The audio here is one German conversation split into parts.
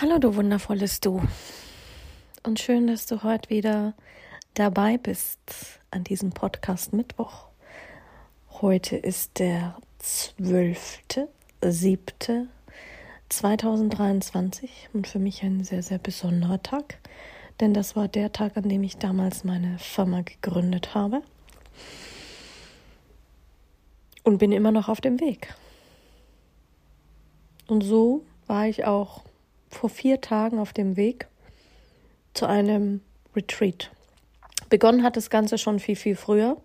Hallo du wundervolles Du. Und schön, dass du heute wieder dabei bist an diesem Podcast Mittwoch. Heute ist der 12.07.2023 und für mich ein sehr, sehr besonderer Tag, denn das war der Tag, an dem ich damals meine Firma gegründet habe und bin immer noch auf dem Weg. Und so war ich auch vor vier Tagen auf dem Weg zu einem Retreat. Begonnen hat das Ganze schon viel, viel früher,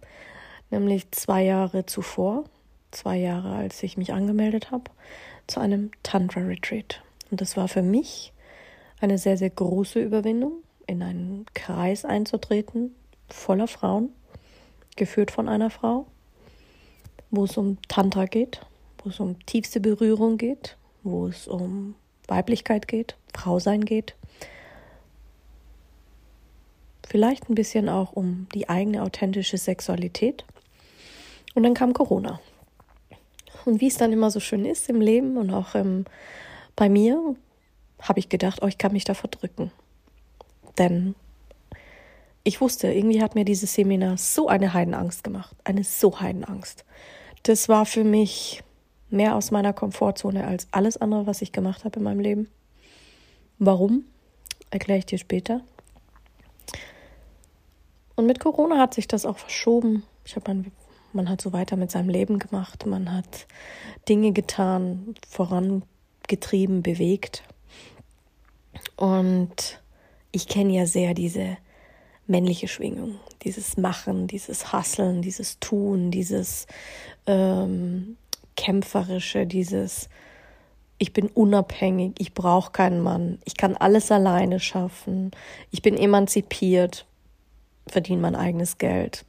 nämlich zwei Jahre zuvor, zwei Jahre, als ich mich angemeldet habe, zu einem Tantra-Retreat. Und das war für mich eine sehr, sehr große Überwindung, in einen Kreis einzutreten, voller Frauen, geführt von einer Frau, wo es um Tantra geht, wo es um tiefste Berührung geht, wo es um Weiblichkeit geht, Frau sein geht. Vielleicht ein bisschen auch um die eigene authentische Sexualität. Und dann kam Corona. Und wie es dann immer so schön ist im Leben und auch ähm, bei mir, habe ich gedacht, oh, ich kann mich da verdrücken. Denn ich wusste, irgendwie hat mir dieses Seminar so eine Heidenangst gemacht. Eine so Heidenangst. Das war für mich mehr aus meiner Komfortzone als alles andere, was ich gemacht habe in meinem Leben. Warum? Erkläre ich dir später. Und mit Corona hat sich das auch verschoben. Ich habe man, man hat so weiter mit seinem Leben gemacht, man hat Dinge getan, vorangetrieben, bewegt. Und ich kenne ja sehr diese männliche Schwingung, dieses Machen, dieses Hasseln, dieses Tun, dieses ähm, kämpferische, dieses ich bin unabhängig, ich brauche keinen Mann, ich kann alles alleine schaffen, ich bin emanzipiert, verdiene mein eigenes Geld,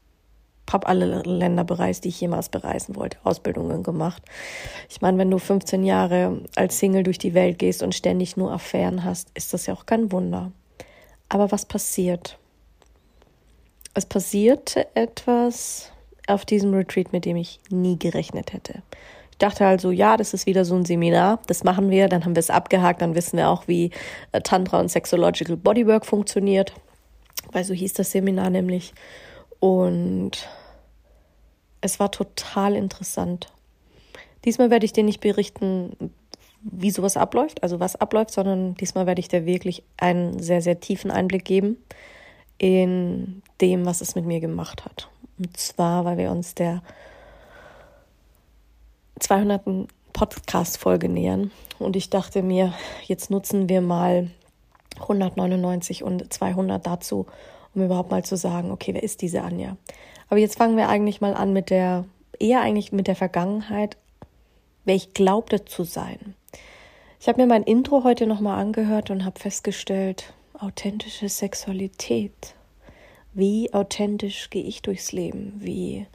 habe alle Länder bereist, die ich jemals bereisen wollte, Ausbildungen gemacht. Ich meine, wenn du 15 Jahre als Single durch die Welt gehst und ständig nur Affären hast, ist das ja auch kein Wunder. Aber was passiert? Es passierte etwas auf diesem Retreat, mit dem ich nie gerechnet hätte. Ich dachte also, ja, das ist wieder so ein Seminar, das machen wir, dann haben wir es abgehakt, dann wissen wir auch, wie äh, Tantra und Sexological Bodywork funktioniert, weil so hieß das Seminar nämlich. Und es war total interessant. Diesmal werde ich dir nicht berichten, wie sowas abläuft, also was abläuft, sondern diesmal werde ich dir wirklich einen sehr, sehr tiefen Einblick geben in dem, was es mit mir gemacht hat. Und zwar, weil wir uns der 200. Podcast-Folge nähern. Und ich dachte mir, jetzt nutzen wir mal 199 und 200 dazu, um überhaupt mal zu sagen, okay, wer ist diese Anja? Aber jetzt fangen wir eigentlich mal an mit der, eher eigentlich mit der Vergangenheit, wer ich glaubte zu sein. Ich habe mir mein Intro heute nochmal angehört und habe festgestellt, authentische Sexualität. Wie authentisch gehe ich durchs Leben? Wie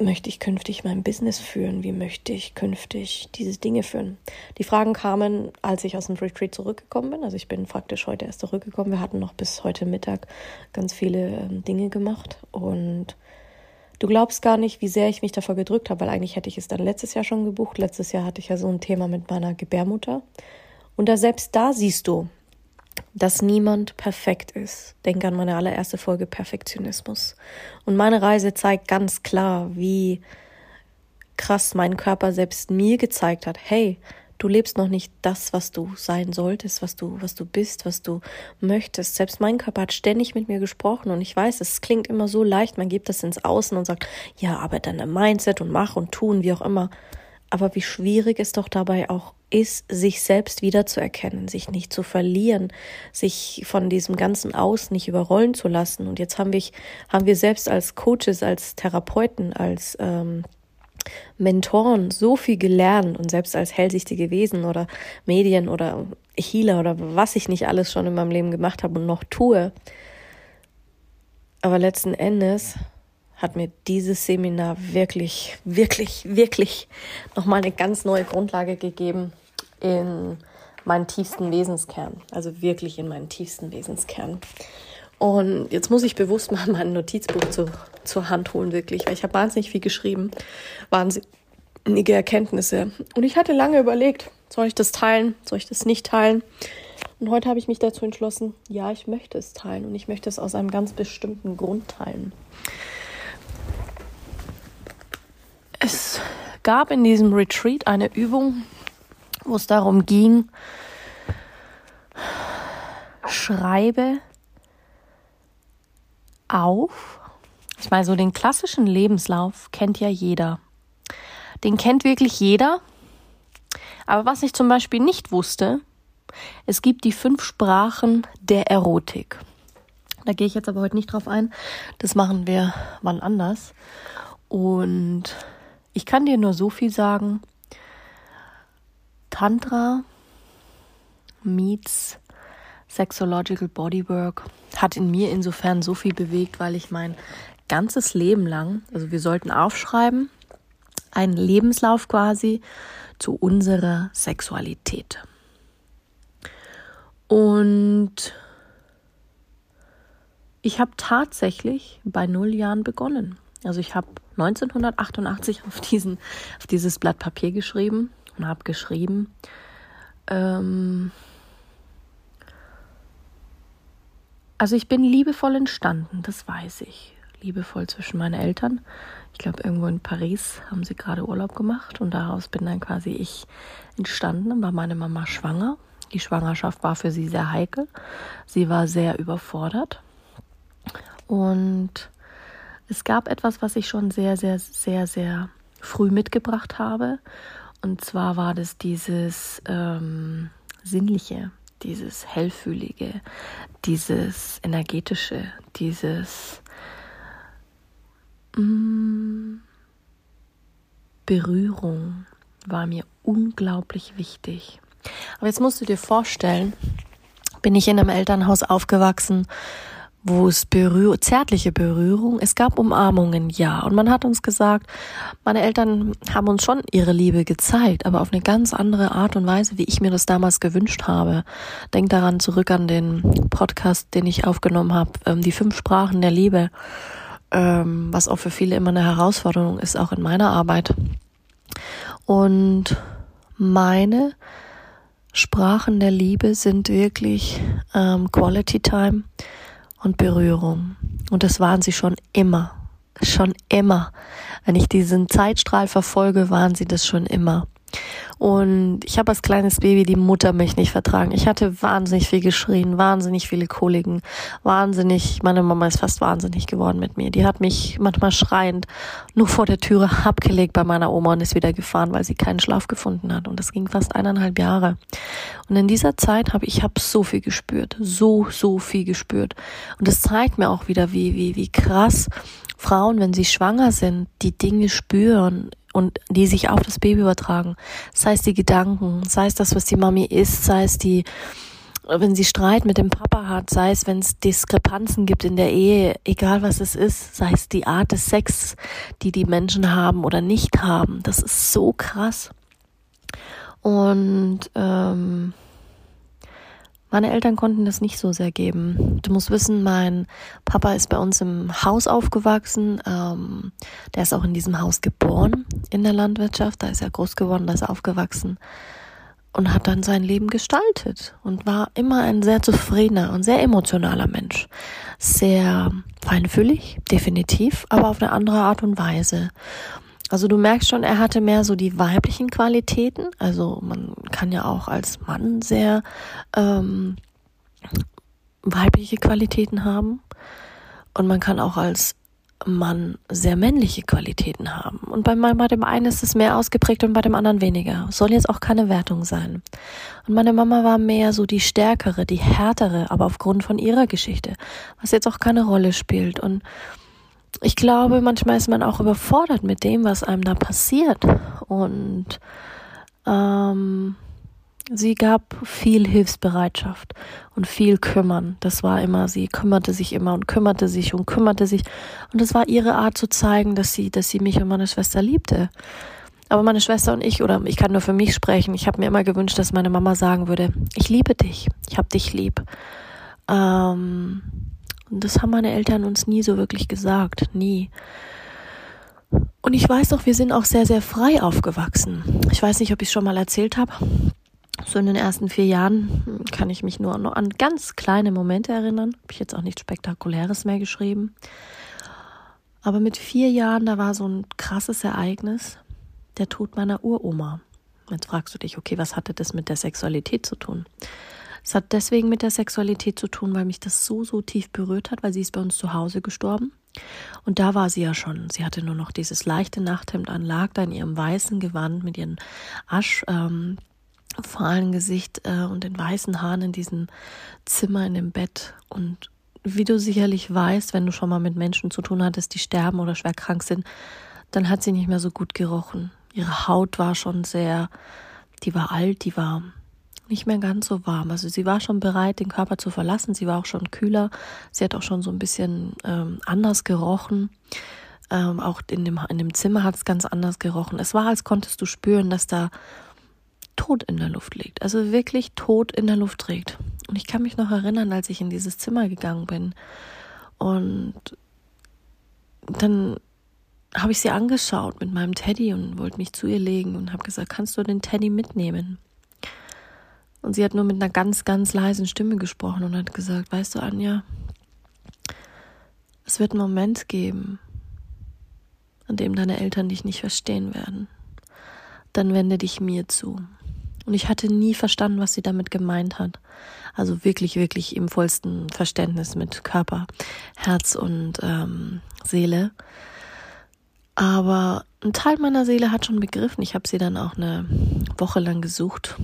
möchte ich künftig mein Business führen? Wie möchte ich künftig diese Dinge führen? Die Fragen kamen, als ich aus dem Retreat zurückgekommen bin. Also ich bin praktisch heute erst zurückgekommen. Wir hatten noch bis heute Mittag ganz viele ähm, Dinge gemacht und du glaubst gar nicht, wie sehr ich mich davor gedrückt habe, weil eigentlich hätte ich es dann letztes Jahr schon gebucht. Letztes Jahr hatte ich ja so ein Thema mit meiner Gebärmutter. Und da selbst da siehst du, dass niemand perfekt ist. Denk an meine allererste Folge Perfektionismus. Und meine Reise zeigt ganz klar, wie krass mein Körper selbst mir gezeigt hat, hey, du lebst noch nicht das, was du sein solltest, was du, was du bist, was du möchtest. Selbst mein Körper hat ständig mit mir gesprochen und ich weiß, es klingt immer so leicht, man gibt das ins Außen und sagt, ja, aber dann im Mindset und mach und tun, wie auch immer. Aber wie schwierig es doch dabei auch ist, sich selbst wiederzuerkennen, sich nicht zu verlieren, sich von diesem ganzen Aus nicht überrollen zu lassen. Und jetzt haben wir, haben wir selbst als Coaches, als Therapeuten, als ähm, Mentoren so viel gelernt und selbst als hellsichtige Wesen oder Medien oder Healer oder was ich nicht alles schon in meinem Leben gemacht habe und noch tue. Aber letzten Endes hat mir dieses Seminar wirklich, wirklich, wirklich nochmal eine ganz neue Grundlage gegeben in meinen tiefsten Wesenskern. Also wirklich in meinen tiefsten Wesenskern. Und jetzt muss ich bewusst mal mein Notizbuch zu, zur Hand holen, wirklich, weil ich habe wahnsinnig viel geschrieben, wahnsinnige Erkenntnisse. Und ich hatte lange überlegt, soll ich das teilen, soll ich das nicht teilen? Und heute habe ich mich dazu entschlossen, ja, ich möchte es teilen und ich möchte es aus einem ganz bestimmten Grund teilen. Es gab in diesem Retreat eine Übung, wo es darum ging, schreibe auf. Ich meine, so den klassischen Lebenslauf kennt ja jeder. Den kennt wirklich jeder. Aber was ich zum Beispiel nicht wusste, es gibt die fünf Sprachen der Erotik. Da gehe ich jetzt aber heute nicht drauf ein. Das machen wir wann anders. Und ich kann dir nur so viel sagen. Tantra meets Sexological Bodywork hat in mir insofern so viel bewegt, weil ich mein ganzes Leben lang, also wir sollten aufschreiben, einen Lebenslauf quasi zu unserer Sexualität. Und ich habe tatsächlich bei null Jahren begonnen. Also ich habe 1988 auf, diesen, auf dieses Blatt Papier geschrieben und habe geschrieben, ähm, Also ich bin liebevoll entstanden, das weiß ich. Liebevoll zwischen meinen Eltern. Ich glaube, irgendwo in Paris haben sie gerade Urlaub gemacht und daraus bin dann quasi ich entstanden. Dann war meine Mama schwanger. Die Schwangerschaft war für sie sehr heikel. Sie war sehr überfordert. Und es gab etwas, was ich schon sehr, sehr, sehr, sehr früh mitgebracht habe. Und zwar war das dieses ähm, Sinnliche dieses Hellfühlige, dieses Energetische, dieses mm, Berührung war mir unglaublich wichtig. Aber jetzt musst du dir vorstellen, bin ich in einem Elternhaus aufgewachsen, wo es Berühr zärtliche Berührung, es gab Umarmungen, ja. Und man hat uns gesagt, meine Eltern haben uns schon ihre Liebe gezeigt, aber auf eine ganz andere Art und Weise, wie ich mir das damals gewünscht habe. Denk daran zurück an den Podcast, den ich aufgenommen habe, ähm, die fünf Sprachen der Liebe, ähm, was auch für viele immer eine Herausforderung ist, auch in meiner Arbeit. Und meine Sprachen der Liebe sind wirklich ähm, Quality Time und Berührung. Und das waren sie schon immer. Schon immer. Wenn ich diesen Zeitstrahl verfolge, waren sie das schon immer. Und ich habe als kleines Baby die Muttermilch nicht vertragen. Ich hatte wahnsinnig viel geschrien, wahnsinnig viele Koliken, wahnsinnig, meine Mama ist fast wahnsinnig geworden mit mir. Die hat mich manchmal schreiend nur vor der Türe abgelegt bei meiner Oma und ist wieder gefahren, weil sie keinen Schlaf gefunden hat. Und das ging fast eineinhalb Jahre. Und in dieser Zeit habe ich hab so viel gespürt, so, so viel gespürt. Und das zeigt mir auch wieder, wie, wie, wie krass Frauen, wenn sie schwanger sind, die Dinge spüren und die sich auf das Baby übertragen. Sei es die Gedanken, sei es das, was die Mami isst, sei es die, wenn sie Streit mit dem Papa hat, sei es, wenn es Diskrepanzen gibt in der Ehe, egal was es ist, sei es die Art des Sex, die die Menschen haben oder nicht haben. Das ist so krass. Und ähm, meine Eltern konnten das nicht so sehr geben. Du musst wissen, mein Papa ist bei uns im Haus aufgewachsen. Ähm, der ist auch in diesem Haus geboren, in der Landwirtschaft. Da ist er groß geworden, da ist er aufgewachsen und hat dann sein Leben gestaltet und war immer ein sehr zufriedener und sehr emotionaler Mensch. Sehr feinfühlig, definitiv, aber auf eine andere Art und Weise. Also du merkst schon, er hatte mehr so die weiblichen Qualitäten. Also man kann ja auch als Mann sehr ähm, weibliche Qualitäten haben. Und man kann auch als Mann sehr männliche Qualitäten haben. Und bei, bei dem einen ist es mehr ausgeprägt und bei dem anderen weniger. Soll jetzt auch keine Wertung sein. Und meine Mama war mehr so die stärkere, die härtere, aber aufgrund von ihrer Geschichte, was jetzt auch keine Rolle spielt. Und ich glaube, manchmal ist man auch überfordert mit dem, was einem da passiert. Und ähm, sie gab viel Hilfsbereitschaft und viel Kümmern. Das war immer, sie kümmerte sich immer und kümmerte sich und kümmerte sich. Und es war ihre Art zu zeigen, dass sie, dass sie mich und meine Schwester liebte. Aber meine Schwester und ich, oder ich kann nur für mich sprechen, ich habe mir immer gewünscht, dass meine Mama sagen würde, ich liebe dich, ich habe dich lieb. Ähm, und das haben meine Eltern uns nie so wirklich gesagt, nie. Und ich weiß auch, wir sind auch sehr, sehr frei aufgewachsen. Ich weiß nicht, ob ich es schon mal erzählt habe. So in den ersten vier Jahren kann ich mich nur noch an ganz kleine Momente erinnern. Habe ich jetzt auch nichts Spektakuläres mehr geschrieben. Aber mit vier Jahren, da war so ein krasses Ereignis, der Tod meiner Uroma. Jetzt fragst du dich, okay, was hatte das mit der Sexualität zu tun? Es hat deswegen mit der Sexualität zu tun, weil mich das so, so tief berührt hat, weil sie ist bei uns zu Hause gestorben. Und da war sie ja schon. Sie hatte nur noch dieses leichte Nachthemd an, lag da in ihrem weißen Gewand mit ihren Asch, ähm, fahlen Gesicht äh, und den weißen Haaren in diesem Zimmer in dem Bett. Und wie du sicherlich weißt, wenn du schon mal mit Menschen zu tun hattest, die sterben oder schwer krank sind, dann hat sie nicht mehr so gut gerochen. Ihre Haut war schon sehr, die war alt, die war nicht mehr ganz so warm. Also sie war schon bereit, den Körper zu verlassen. Sie war auch schon kühler. Sie hat auch schon so ein bisschen ähm, anders gerochen. Ähm, auch in dem, in dem Zimmer hat es ganz anders gerochen. Es war, als konntest du spüren, dass da Tod in der Luft liegt. Also wirklich Tod in der Luft trägt. Und ich kann mich noch erinnern, als ich in dieses Zimmer gegangen bin. Und dann habe ich sie angeschaut mit meinem Teddy und wollte mich zu ihr legen und habe gesagt, kannst du den Teddy mitnehmen? Und sie hat nur mit einer ganz, ganz leisen Stimme gesprochen und hat gesagt, weißt du, Anja, es wird einen Moment geben, an dem deine Eltern dich nicht verstehen werden. Dann wende dich mir zu. Und ich hatte nie verstanden, was sie damit gemeint hat. Also wirklich, wirklich im vollsten Verständnis mit Körper, Herz und ähm, Seele. Aber ein Teil meiner Seele hat schon begriffen. Ich habe sie dann auch eine Woche lang gesucht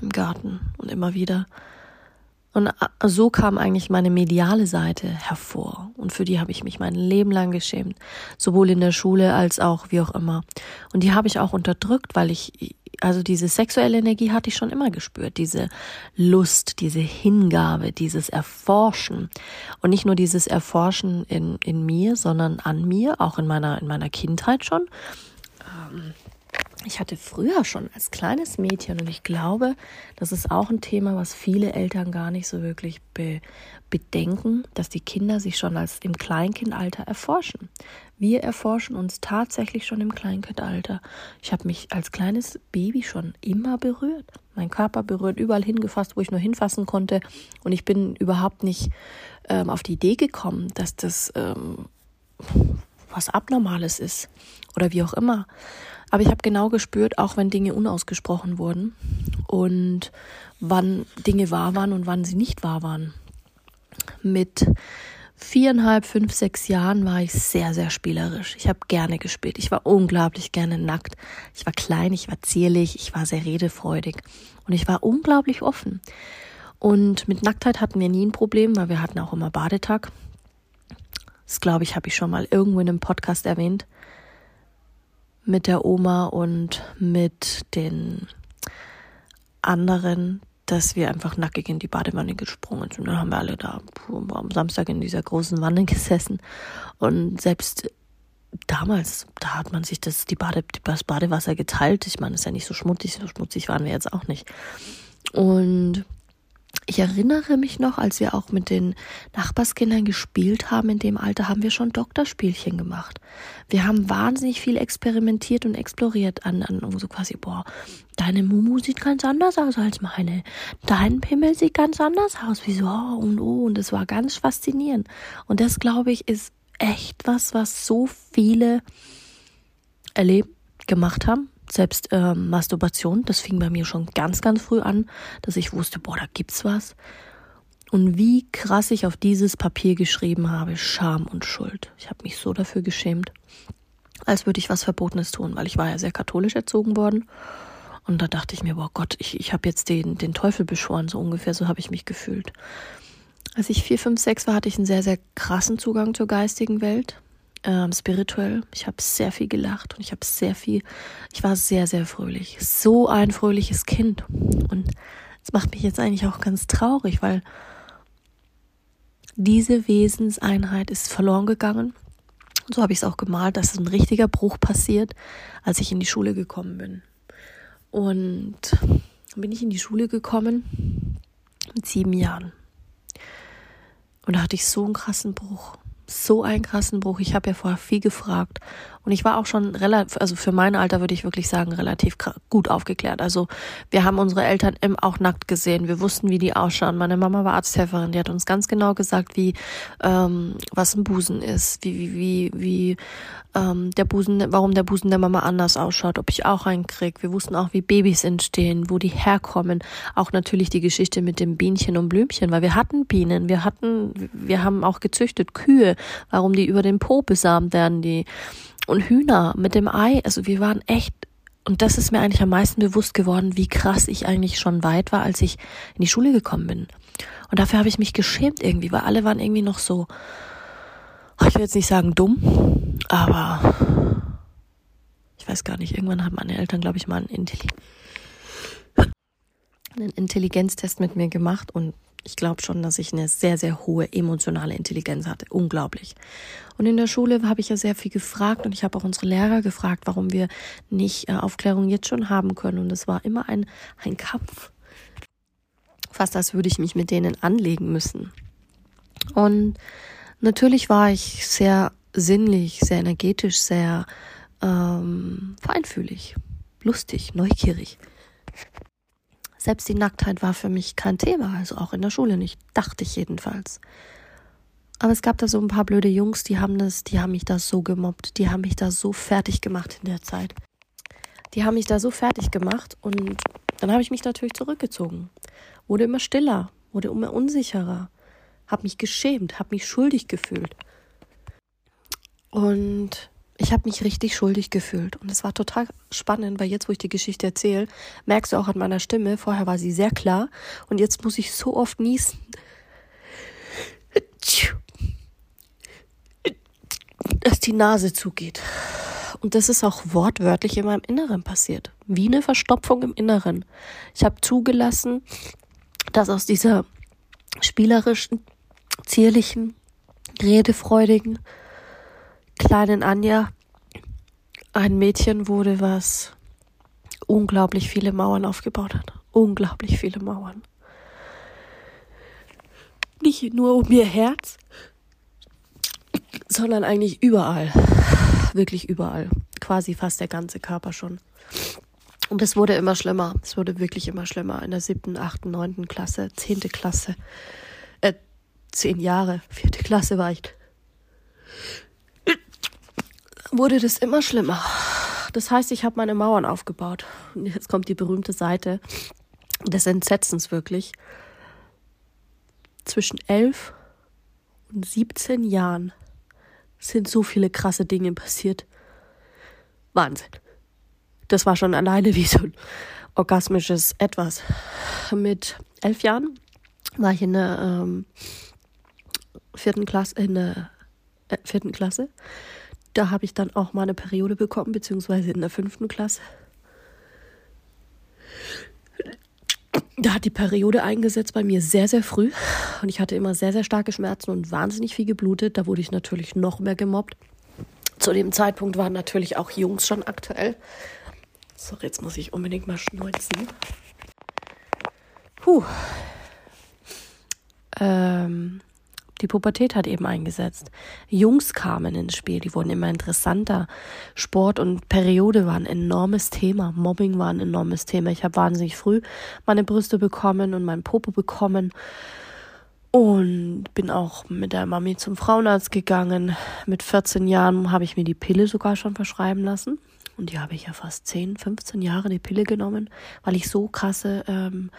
im Garten und immer wieder. Und so kam eigentlich meine mediale Seite hervor. Und für die habe ich mich mein Leben lang geschämt. Sowohl in der Schule als auch wie auch immer. Und die habe ich auch unterdrückt, weil ich, also diese sexuelle Energie hatte ich schon immer gespürt. Diese Lust, diese Hingabe, dieses Erforschen. Und nicht nur dieses Erforschen in, in mir, sondern an mir, auch in meiner, in meiner Kindheit schon. Ähm, ich hatte früher schon als kleines Mädchen und ich glaube, das ist auch ein Thema, was viele Eltern gar nicht so wirklich be bedenken, dass die Kinder sich schon als im Kleinkindalter erforschen. Wir erforschen uns tatsächlich schon im Kleinkindalter. Ich habe mich als kleines Baby schon immer berührt. Mein Körper berührt, überall hingefasst, wo ich nur hinfassen konnte. Und ich bin überhaupt nicht ähm, auf die Idee gekommen, dass das ähm, was Abnormales ist oder wie auch immer. Aber ich habe genau gespürt, auch wenn Dinge unausgesprochen wurden und wann Dinge wahr waren und wann sie nicht wahr waren. Mit viereinhalb, fünf, sechs Jahren war ich sehr, sehr spielerisch. Ich habe gerne gespielt. Ich war unglaublich gerne nackt. Ich war klein, ich war zierlich, ich war sehr redefreudig und ich war unglaublich offen. Und mit Nacktheit hatten wir nie ein Problem, weil wir hatten auch immer Badetag. Das glaube ich, habe ich schon mal irgendwo in einem Podcast erwähnt mit der Oma und mit den anderen, dass wir einfach nackig in die Badewanne gesprungen sind. Und dann haben wir alle da am Samstag in dieser großen Wanne gesessen. Und selbst damals, da hat man sich das, die Bade, das Badewasser geteilt. Ich meine, es ist ja nicht so schmutzig, so schmutzig waren wir jetzt auch nicht. Und ich erinnere mich noch, als wir auch mit den Nachbarskindern gespielt haben, in dem Alter haben wir schon Doktorspielchen gemacht. Wir haben wahnsinnig viel experimentiert und exploriert an, an so quasi, boah, deine Mumu sieht ganz anders aus als meine. Dein Pimmel sieht ganz anders aus. Wieso? Oh und oh. Und es war ganz faszinierend. Und das, glaube ich, ist echt was, was so viele erleben, gemacht haben selbst äh, Masturbation, das fing bei mir schon ganz, ganz früh an, dass ich wusste, boah, da gibt's was. Und wie krass ich auf dieses Papier geschrieben habe, Scham und Schuld. Ich habe mich so dafür geschämt, als würde ich was Verbotenes tun, weil ich war ja sehr katholisch erzogen worden. Und da dachte ich mir, boah Gott, ich, ich habe jetzt den, den Teufel beschworen, so ungefähr, so habe ich mich gefühlt. Als ich vier, fünf, sechs war, hatte ich einen sehr, sehr krassen Zugang zur geistigen Welt. Ähm, spirituell. Ich habe sehr viel gelacht und ich habe sehr viel, ich war sehr, sehr fröhlich. So ein fröhliches Kind. Und es macht mich jetzt eigentlich auch ganz traurig, weil diese Wesenseinheit ist verloren gegangen. Und so habe ich es auch gemalt, dass ein richtiger Bruch passiert, als ich in die Schule gekommen bin. Und dann bin ich in die Schule gekommen mit sieben Jahren. Und da hatte ich so einen krassen Bruch so einen krassen Bruch. Ich habe ja vorher viel gefragt und ich war auch schon relativ, also für mein Alter würde ich wirklich sagen, relativ gut aufgeklärt. Also wir haben unsere Eltern auch nackt gesehen. Wir wussten, wie die ausschauen. Meine Mama war Arzthelferin. Die hat uns ganz genau gesagt, wie ähm, was ein Busen ist, wie wie wie wie ähm, der Busen, warum der Busen der Mama anders ausschaut, ob ich auch einen krieg. Wir wussten auch, wie Babys entstehen, wo die herkommen. Auch natürlich die Geschichte mit dem Bienchen und Blümchen, weil wir hatten Bienen, wir hatten, wir haben auch gezüchtet Kühe, warum die über den Po besamt werden, die und Hühner mit dem Ei. Also wir waren echt, und das ist mir eigentlich am meisten bewusst geworden, wie krass ich eigentlich schon weit war, als ich in die Schule gekommen bin. Und dafür habe ich mich geschämt irgendwie, weil alle waren irgendwie noch so, ich will jetzt nicht sagen dumm, aber ich weiß gar nicht, irgendwann haben meine Eltern, glaube ich, mal einen, Intelli einen Intelligenztest mit mir gemacht und ich glaube schon, dass ich eine sehr, sehr hohe emotionale Intelligenz hatte. Unglaublich. Und in der Schule habe ich ja sehr viel gefragt und ich habe auch unsere Lehrer gefragt, warum wir nicht äh, Aufklärung jetzt schon haben können. Und es war immer ein, ein Kampf. Fast als würde ich mich mit denen anlegen müssen. Und natürlich war ich sehr sinnlich, sehr energetisch, sehr ähm, feinfühlig, lustig, neugierig. Selbst die Nacktheit war für mich kein Thema, also auch in der Schule nicht, dachte ich jedenfalls. Aber es gab da so ein paar blöde Jungs, die haben das, die haben mich da so gemobbt, die haben mich da so fertig gemacht in der Zeit. Die haben mich da so fertig gemacht und dann habe ich mich natürlich zurückgezogen. Wurde immer stiller, wurde immer unsicherer, habe mich geschämt, habe mich schuldig gefühlt. Und ich habe mich richtig schuldig gefühlt. Und es war total spannend, weil jetzt, wo ich die Geschichte erzähle, merkst du auch an meiner Stimme, vorher war sie sehr klar und jetzt muss ich so oft niesen. Dass die Nase zugeht. Und das ist auch wortwörtlich in meinem Inneren passiert. Wie eine Verstopfung im Inneren. Ich habe zugelassen, dass aus dieser spielerischen, zierlichen, redefreudigen, kleinen Anja ein Mädchen wurde, was unglaublich viele Mauern aufgebaut hat. Unglaublich viele Mauern. Nicht nur um ihr Herz, sondern eigentlich überall. Wirklich überall. Quasi fast der ganze Körper schon. Und es wurde immer schlimmer. Es wurde wirklich immer schlimmer. In der siebten, achten, neunten Klasse, zehnte Klasse, äh, zehn Jahre, vierte Klasse war ich wurde das immer schlimmer. Das heißt, ich habe meine Mauern aufgebaut. Und jetzt kommt die berühmte Seite des Entsetzens wirklich. Zwischen elf und 17 Jahren sind so viele krasse Dinge passiert. Wahnsinn. Das war schon alleine wie so ein orgasmisches Etwas. Mit elf Jahren war ich in der ähm, vierten Klasse, in der äh, vierten Klasse da habe ich dann auch mal eine Periode bekommen, beziehungsweise in der fünften Klasse. Da hat die Periode eingesetzt bei mir sehr, sehr früh. Und ich hatte immer sehr, sehr starke Schmerzen und wahnsinnig viel geblutet. Da wurde ich natürlich noch mehr gemobbt. Zu dem Zeitpunkt waren natürlich auch Jungs schon aktuell. So, jetzt muss ich unbedingt mal schneuzen. Puh. Ähm, die Pubertät hat eben eingesetzt. Jungs kamen ins Spiel, die wurden immer interessanter. Sport und Periode waren ein enormes Thema. Mobbing war ein enormes Thema. Ich habe wahnsinnig früh meine Brüste bekommen und mein Popo bekommen. Und bin auch mit der Mami zum Frauenarzt gegangen. Mit 14 Jahren habe ich mir die Pille sogar schon verschreiben lassen. Und die habe ich ja fast 10, 15 Jahre die Pille genommen, weil ich so krasse ähm,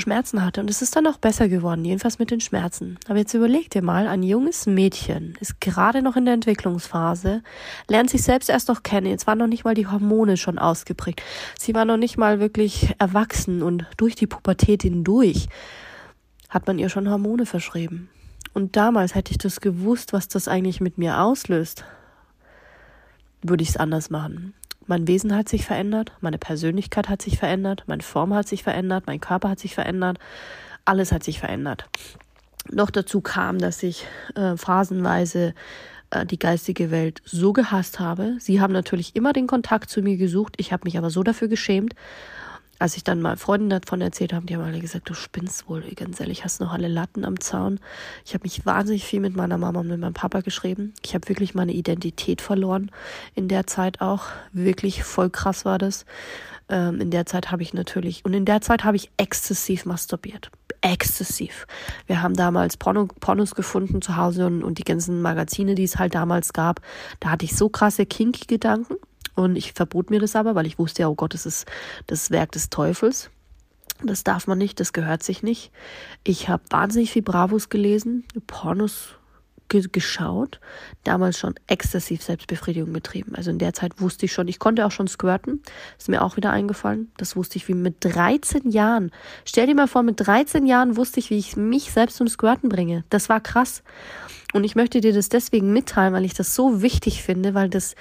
Schmerzen hatte. Und es ist dann auch besser geworden, jedenfalls mit den Schmerzen. Aber jetzt überleg dir mal, ein junges Mädchen ist gerade noch in der Entwicklungsphase, lernt sich selbst erst noch kennen. Jetzt waren noch nicht mal die Hormone schon ausgeprägt. Sie war noch nicht mal wirklich erwachsen und durch die Pubertät hindurch hat man ihr schon Hormone verschrieben. Und damals hätte ich das gewusst, was das eigentlich mit mir auslöst, würde ich es anders machen. Mein Wesen hat sich verändert, meine Persönlichkeit hat sich verändert, meine Form hat sich verändert, mein Körper hat sich verändert, alles hat sich verändert. Noch dazu kam, dass ich äh, phasenweise äh, die geistige Welt so gehasst habe. Sie haben natürlich immer den Kontakt zu mir gesucht, ich habe mich aber so dafür geschämt. Als ich dann mal Freunden davon erzählt habe, die haben alle gesagt, du spinnst wohl, ganz ehrlich, hast noch alle Latten am Zaun. Ich habe mich wahnsinnig viel mit meiner Mama und mit meinem Papa geschrieben. Ich habe wirklich meine Identität verloren in der Zeit auch. Wirklich voll krass war das. Ähm, in der Zeit habe ich natürlich, und in der Zeit habe ich exzessiv masturbiert exzessiv. Wir haben damals Porno, Pornos gefunden zu Hause und, und die ganzen Magazine, die es halt damals gab. Da hatte ich so krasse kinky Gedanken und ich verbot mir das aber, weil ich wusste ja, oh Gott, das ist das Werk des Teufels. Das darf man nicht, das gehört sich nicht. Ich habe wahnsinnig viel Bravos gelesen, Pornos ge geschaut, damals schon exzessiv Selbstbefriedigung betrieben. Also in der Zeit wusste ich schon, ich konnte auch schon squirten, ist mir auch wieder eingefallen. Das wusste ich wie mit 13 Jahren. Stell dir mal vor, mit 13 Jahren wusste ich, wie ich mich selbst zum Squirten bringe. Das war krass. Und ich möchte dir das deswegen mitteilen, weil ich das so wichtig finde, weil das,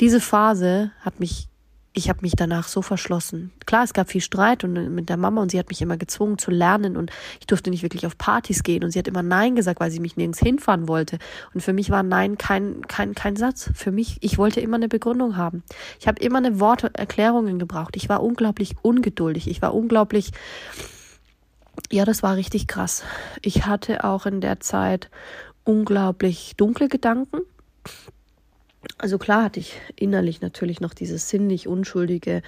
diese Phase hat mich ich habe mich danach so verschlossen. Klar, es gab viel Streit und mit der Mama und sie hat mich immer gezwungen zu lernen und ich durfte nicht wirklich auf Partys gehen und sie hat immer Nein gesagt, weil sie mich nirgends hinfahren wollte. Und für mich war Nein kein, kein, kein Satz. Für mich, ich wollte immer eine Begründung haben. Ich habe immer eine Worte, Erklärungen gebraucht. Ich war unglaublich ungeduldig. Ich war unglaublich, ja, das war richtig krass. Ich hatte auch in der Zeit unglaublich dunkle Gedanken also klar hatte ich innerlich natürlich noch dieses sinnlich unschuldige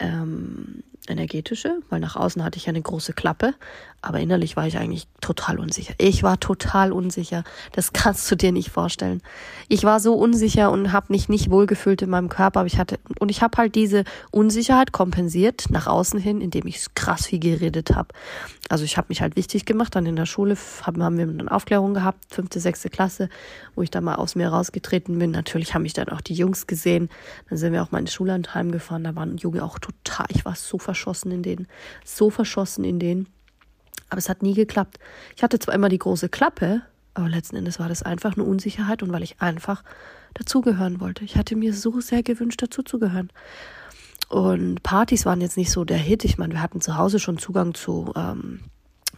ähm, energetische, weil nach außen hatte ich eine große Klappe, aber innerlich war ich eigentlich total unsicher. Ich war total unsicher. Das kannst du dir nicht vorstellen. Ich war so unsicher und habe mich nicht wohlgefühlt in meinem Körper, aber ich hatte und ich habe halt diese Unsicherheit kompensiert nach außen hin, indem ich krass viel geredet habe. Also ich habe mich halt wichtig gemacht. Dann in der Schule haben, haben wir eine Aufklärung gehabt, fünfte, sechste Klasse, wo ich da mal aus mir rausgetreten bin. Natürlich haben mich dann auch die Jungs gesehen. Dann sind wir auch mal ins Schulland heimgefahren. Da waren Junge auch total. Ich war so verschossen in denen, so verschossen in denen. Aber es hat nie geklappt. Ich hatte zwar immer die große Klappe, aber letzten Endes war das einfach eine Unsicherheit und weil ich einfach dazugehören wollte. Ich hatte mir so sehr gewünscht, dazuzugehören. Und Partys waren jetzt nicht so der Hit. Ich meine, wir hatten zu Hause schon Zugang zu ähm,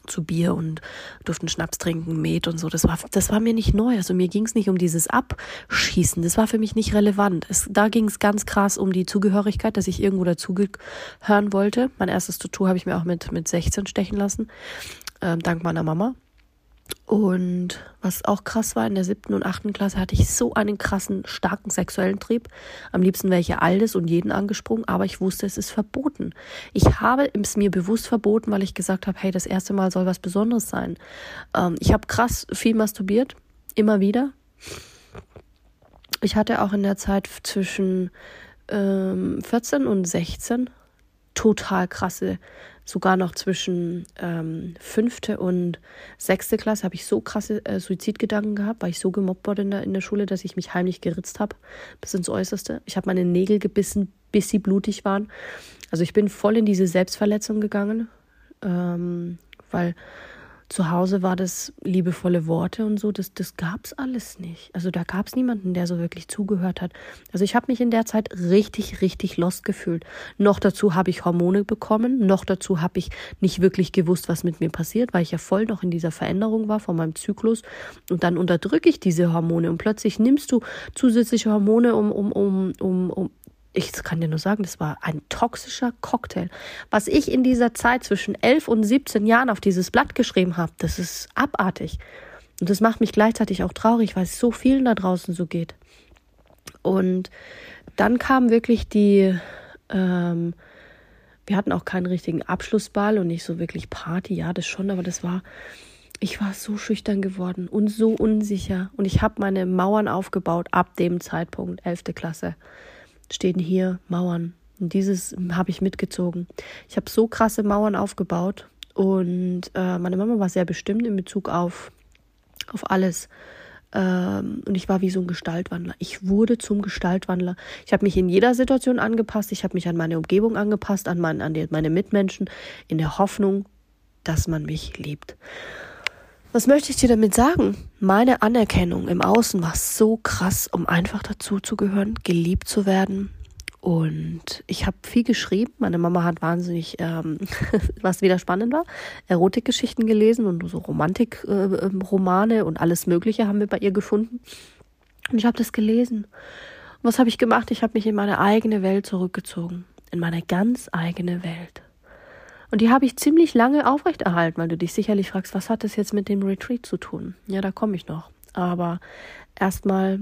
zu Bier und durften Schnaps trinken, Met und so. Das war, das war mir nicht neu. Also mir ging es nicht um dieses Abschießen. Das war für mich nicht relevant. Es, da ging es ganz krass um die Zugehörigkeit, dass ich irgendwo dazugehören wollte. Mein erstes Tattoo habe ich mir auch mit, mit 16 stechen lassen, äh, dank meiner Mama. Und was auch krass war, in der siebten und achten Klasse hatte ich so einen krassen, starken sexuellen Trieb. Am liebsten wäre ich alles und jeden angesprungen, aber ich wusste, es ist verboten. Ich habe es mir bewusst verboten, weil ich gesagt habe, hey, das erste Mal soll was Besonderes sein. Ähm, ich habe krass viel masturbiert, immer wieder. Ich hatte auch in der Zeit zwischen ähm, 14 und 16 total krasse sogar noch zwischen ähm, fünfte und sechste Klasse habe ich so krasse äh, Suizidgedanken gehabt, weil ich so gemobbt wurde in der, in der Schule, dass ich mich heimlich geritzt habe, bis ins Äußerste. Ich habe meine Nägel gebissen, bis sie blutig waren. Also ich bin voll in diese Selbstverletzung gegangen, ähm, weil zu Hause war das liebevolle Worte und so, das, das gab es alles nicht. Also da gab es niemanden, der so wirklich zugehört hat. Also ich habe mich in der Zeit richtig, richtig lost gefühlt. Noch dazu habe ich Hormone bekommen, noch dazu habe ich nicht wirklich gewusst, was mit mir passiert, weil ich ja voll noch in dieser Veränderung war von meinem Zyklus. Und dann unterdrücke ich diese Hormone und plötzlich nimmst du zusätzliche Hormone, um, um, um, um, um ich kann dir nur sagen, das war ein toxischer Cocktail. Was ich in dieser Zeit zwischen 11 und 17 Jahren auf dieses Blatt geschrieben habe, das ist abartig. Und das macht mich gleichzeitig auch traurig, weil es so vielen da draußen so geht. Und dann kam wirklich die, ähm, wir hatten auch keinen richtigen Abschlussball und nicht so wirklich Party, ja, das schon, aber das war, ich war so schüchtern geworden und so unsicher. Und ich habe meine Mauern aufgebaut ab dem Zeitpunkt, 11. Klasse stehen hier Mauern. Und dieses habe ich mitgezogen. Ich habe so krasse Mauern aufgebaut und äh, meine Mama war sehr bestimmt in Bezug auf, auf alles. Ähm, und ich war wie so ein Gestaltwandler. Ich wurde zum Gestaltwandler. Ich habe mich in jeder Situation angepasst. Ich habe mich an meine Umgebung angepasst, an, mein, an die, meine Mitmenschen, in der Hoffnung, dass man mich liebt. Was möchte ich dir damit sagen? Meine Anerkennung im Außen war so krass, um einfach dazu zu gehören, geliebt zu werden. Und ich habe viel geschrieben. Meine Mama hat wahnsinnig, ähm, was wieder spannend war, Erotikgeschichten gelesen und so Romantikromane äh, und alles Mögliche haben wir bei ihr gefunden. Und ich habe das gelesen. Und was habe ich gemacht? Ich habe mich in meine eigene Welt zurückgezogen. In meine ganz eigene Welt. Und die habe ich ziemlich lange aufrechterhalten, weil du dich sicherlich fragst, was hat das jetzt mit dem Retreat zu tun? Ja, da komme ich noch. Aber erstmal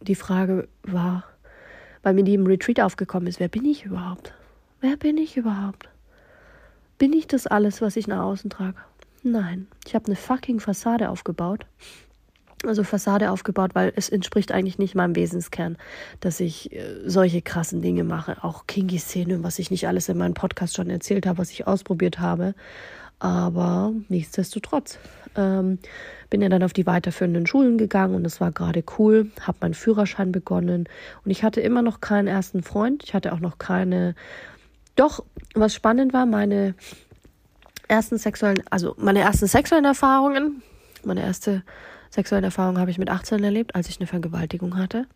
die Frage war, weil mir die im Retreat aufgekommen ist, wer bin ich überhaupt? Wer bin ich überhaupt? Bin ich das alles, was ich nach außen trage? Nein, ich habe eine fucking Fassade aufgebaut also Fassade aufgebaut, weil es entspricht eigentlich nicht meinem Wesenskern, dass ich äh, solche krassen Dinge mache. Auch Kinky-Szene, was ich nicht alles in meinem Podcast schon erzählt habe, was ich ausprobiert habe. Aber nichtsdestotrotz ähm, bin ja dann auf die weiterführenden Schulen gegangen und es war gerade cool, habe meinen Führerschein begonnen und ich hatte immer noch keinen ersten Freund. Ich hatte auch noch keine. Doch, was spannend war, meine ersten sexuellen, also meine ersten sexuellen Erfahrungen, meine erste Sexuelle Erfahrung habe ich mit 18 erlebt, als ich eine Vergewaltigung hatte.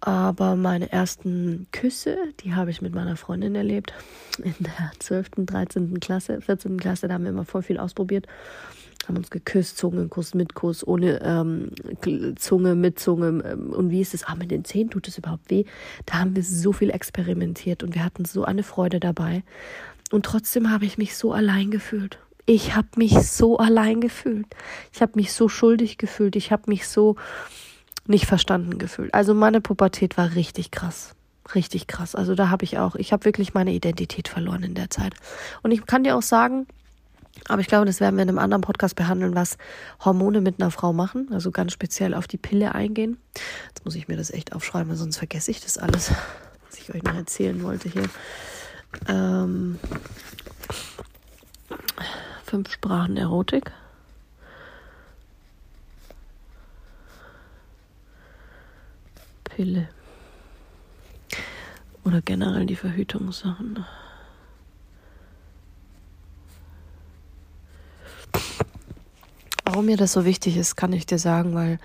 Aber meine ersten Küsse, die habe ich mit meiner Freundin erlebt. In der 12., 13. Klasse, 14. Klasse, da haben wir immer voll viel ausprobiert. Haben uns geküsst, Zungenkuss, mit Kuss, ohne ähm, Zunge, mit Zunge. Ähm, und wie ist es? Ah, mit den Zähnen tut es überhaupt weh. Da haben wir so viel experimentiert und wir hatten so eine Freude dabei. Und trotzdem habe ich mich so allein gefühlt ich habe mich so allein gefühlt. Ich habe mich so schuldig gefühlt. Ich habe mich so nicht verstanden gefühlt. Also meine Pubertät war richtig krass. Richtig krass. Also da habe ich auch, ich habe wirklich meine Identität verloren in der Zeit. Und ich kann dir auch sagen, aber ich glaube, das werden wir in einem anderen Podcast behandeln, was Hormone mit einer Frau machen. Also ganz speziell auf die Pille eingehen. Jetzt muss ich mir das echt aufschreiben, sonst vergesse ich das alles, was ich euch noch erzählen wollte hier. Ähm, fünf Sprachen Erotik. Pille. Oder generell die Verhütungssachen. Warum mir das so wichtig ist, kann ich dir sagen, weil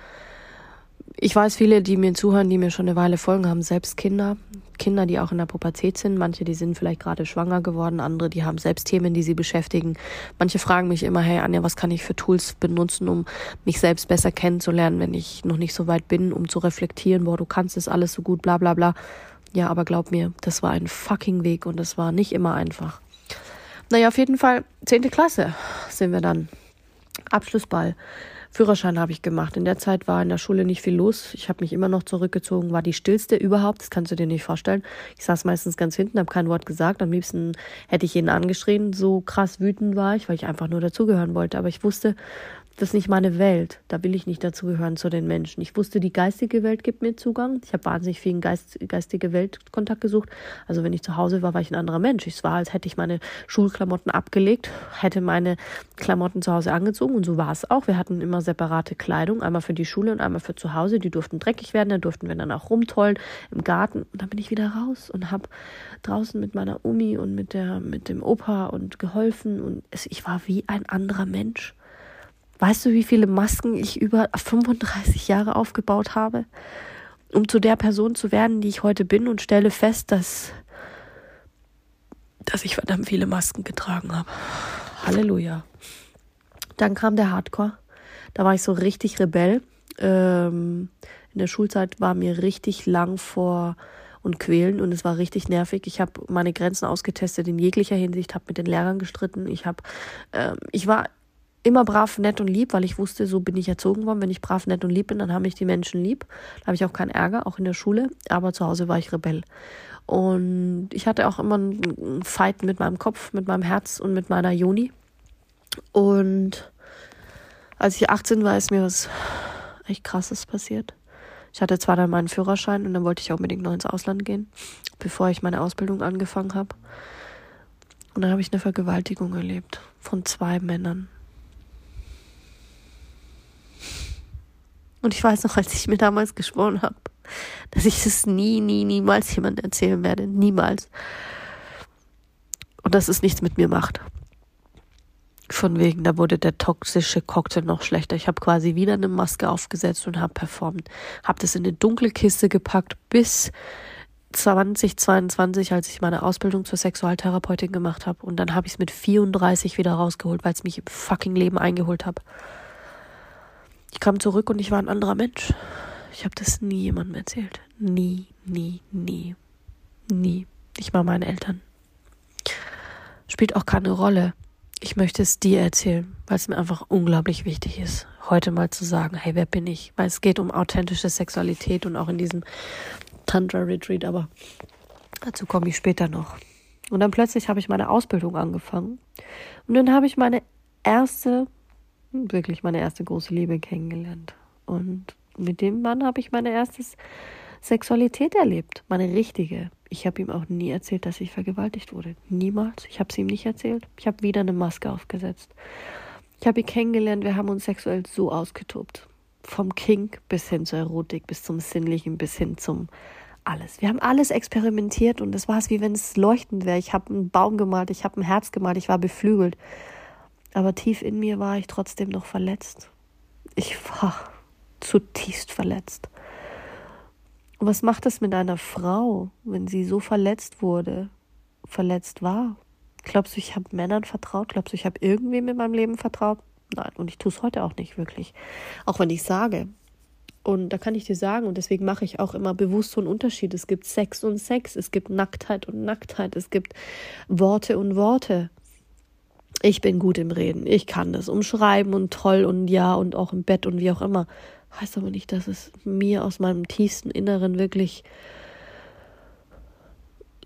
ich weiß, viele, die mir zuhören, die mir schon eine Weile folgen, haben selbst Kinder. Kinder, die auch in der Pubertät sind. Manche, die sind vielleicht gerade schwanger geworden. Andere, die haben selbst Themen, die sie beschäftigen. Manche fragen mich immer, hey Anja, was kann ich für Tools benutzen, um mich selbst besser kennenzulernen, wenn ich noch nicht so weit bin, um zu reflektieren, boah, du kannst das alles so gut, bla bla bla. Ja, aber glaub mir, das war ein fucking Weg und das war nicht immer einfach. Naja, auf jeden Fall, zehnte Klasse sind wir dann. Abschlussball. Führerschein habe ich gemacht. In der Zeit war in der Schule nicht viel los. Ich habe mich immer noch zurückgezogen, war die stillste überhaupt. Das kannst du dir nicht vorstellen. Ich saß meistens ganz hinten, habe kein Wort gesagt. Am liebsten hätte ich jeden angeschrien. So krass wütend war ich, weil ich einfach nur dazugehören wollte. Aber ich wusste, das ist nicht meine Welt. Da will ich nicht dazugehören zu den Menschen. Ich wusste, die geistige Welt gibt mir Zugang. Ich habe wahnsinnig viel Geist, geistige Weltkontakt gesucht. Also wenn ich zu Hause war, war ich ein anderer Mensch. Es war, als hätte ich meine Schulklamotten abgelegt, hätte meine Klamotten zu Hause angezogen und so war es auch. Wir hatten immer separate Kleidung, einmal für die Schule und einmal für zu Hause. Die durften dreckig werden, da durften wir dann auch rumtollen im Garten. Und dann bin ich wieder raus und habe draußen mit meiner Umi und mit der mit dem Opa und geholfen und es, ich war wie ein anderer Mensch. Weißt du, wie viele Masken ich über 35 Jahre aufgebaut habe, um zu der Person zu werden, die ich heute bin und stelle fest, dass, dass ich verdammt viele Masken getragen habe. Halleluja. Dann kam der Hardcore. Da war ich so richtig Rebell. Ähm, in der Schulzeit war mir richtig lang vor und quälen und es war richtig nervig. Ich habe meine Grenzen ausgetestet in jeglicher Hinsicht, habe mit den Lehrern gestritten. Ich habe, ähm, ich war immer brav, nett und lieb, weil ich wusste, so bin ich erzogen worden. Wenn ich brav, nett und lieb bin, dann haben mich die Menschen lieb. Da habe ich auch keinen Ärger, auch in der Schule. Aber zu Hause war ich Rebell. Und ich hatte auch immer einen Fight mit meinem Kopf, mit meinem Herz und mit meiner Juni. Und als ich 18 war, ist mir was echt krasses passiert. Ich hatte zwar dann meinen Führerschein und dann wollte ich auch unbedingt noch ins Ausland gehen, bevor ich meine Ausbildung angefangen habe. Und dann habe ich eine Vergewaltigung erlebt von zwei Männern. Und ich weiß noch, als ich mir damals geschworen habe, dass ich es nie, nie, niemals jemand erzählen werde. Niemals. Und dass es nichts mit mir macht. von wegen, da wurde der toxische Cocktail noch schlechter. Ich habe quasi wieder eine Maske aufgesetzt und habe performt. Habe das in eine dunkle Kiste gepackt bis 2022, als ich meine Ausbildung zur Sexualtherapeutin gemacht habe. Und dann habe ich es mit 34 wieder rausgeholt, weil es mich im fucking Leben eingeholt habe. Ich kam zurück und ich war ein anderer Mensch. Ich habe das nie jemandem erzählt. Nie, nie, nie. Nie. Nicht mal meinen Eltern. Spielt auch keine Rolle. Ich möchte es dir erzählen, weil es mir einfach unglaublich wichtig ist, heute mal zu sagen, hey, wer bin ich? Weil es geht um authentische Sexualität und auch in diesem Tantra Retreat, aber dazu komme ich später noch. Und dann plötzlich habe ich meine Ausbildung angefangen und dann habe ich meine erste, wirklich meine erste große Liebe kennengelernt. Und mit dem Mann habe ich meine erste Sexualität erlebt, meine richtige. Ich habe ihm auch nie erzählt, dass ich vergewaltigt wurde. Niemals. Ich habe es ihm nicht erzählt. Ich habe wieder eine Maske aufgesetzt. Ich habe ihn kennengelernt. Wir haben uns sexuell so ausgetobt. Vom Kink bis hin zur Erotik, bis zum Sinnlichen, bis hin zum alles. Wir haben alles experimentiert und es war es, wie wenn es leuchtend wäre. Ich habe einen Baum gemalt, ich habe ein Herz gemalt, ich war beflügelt. Aber tief in mir war ich trotzdem noch verletzt. Ich war zutiefst verletzt. Und was macht das mit einer Frau, wenn sie so verletzt wurde, verletzt war? Glaubst du, ich habe Männern vertraut? Glaubst du, ich habe irgendwem in meinem Leben vertraut? Nein, und ich tue es heute auch nicht wirklich. Auch wenn ich sage. Und da kann ich dir sagen, und deswegen mache ich auch immer bewusst so einen Unterschied. Es gibt Sex und Sex, es gibt Nacktheit und Nacktheit, es gibt Worte und Worte. Ich bin gut im Reden, ich kann das umschreiben und toll und ja und auch im Bett und wie auch immer. Heißt aber nicht, dass es mir aus meinem tiefsten Inneren wirklich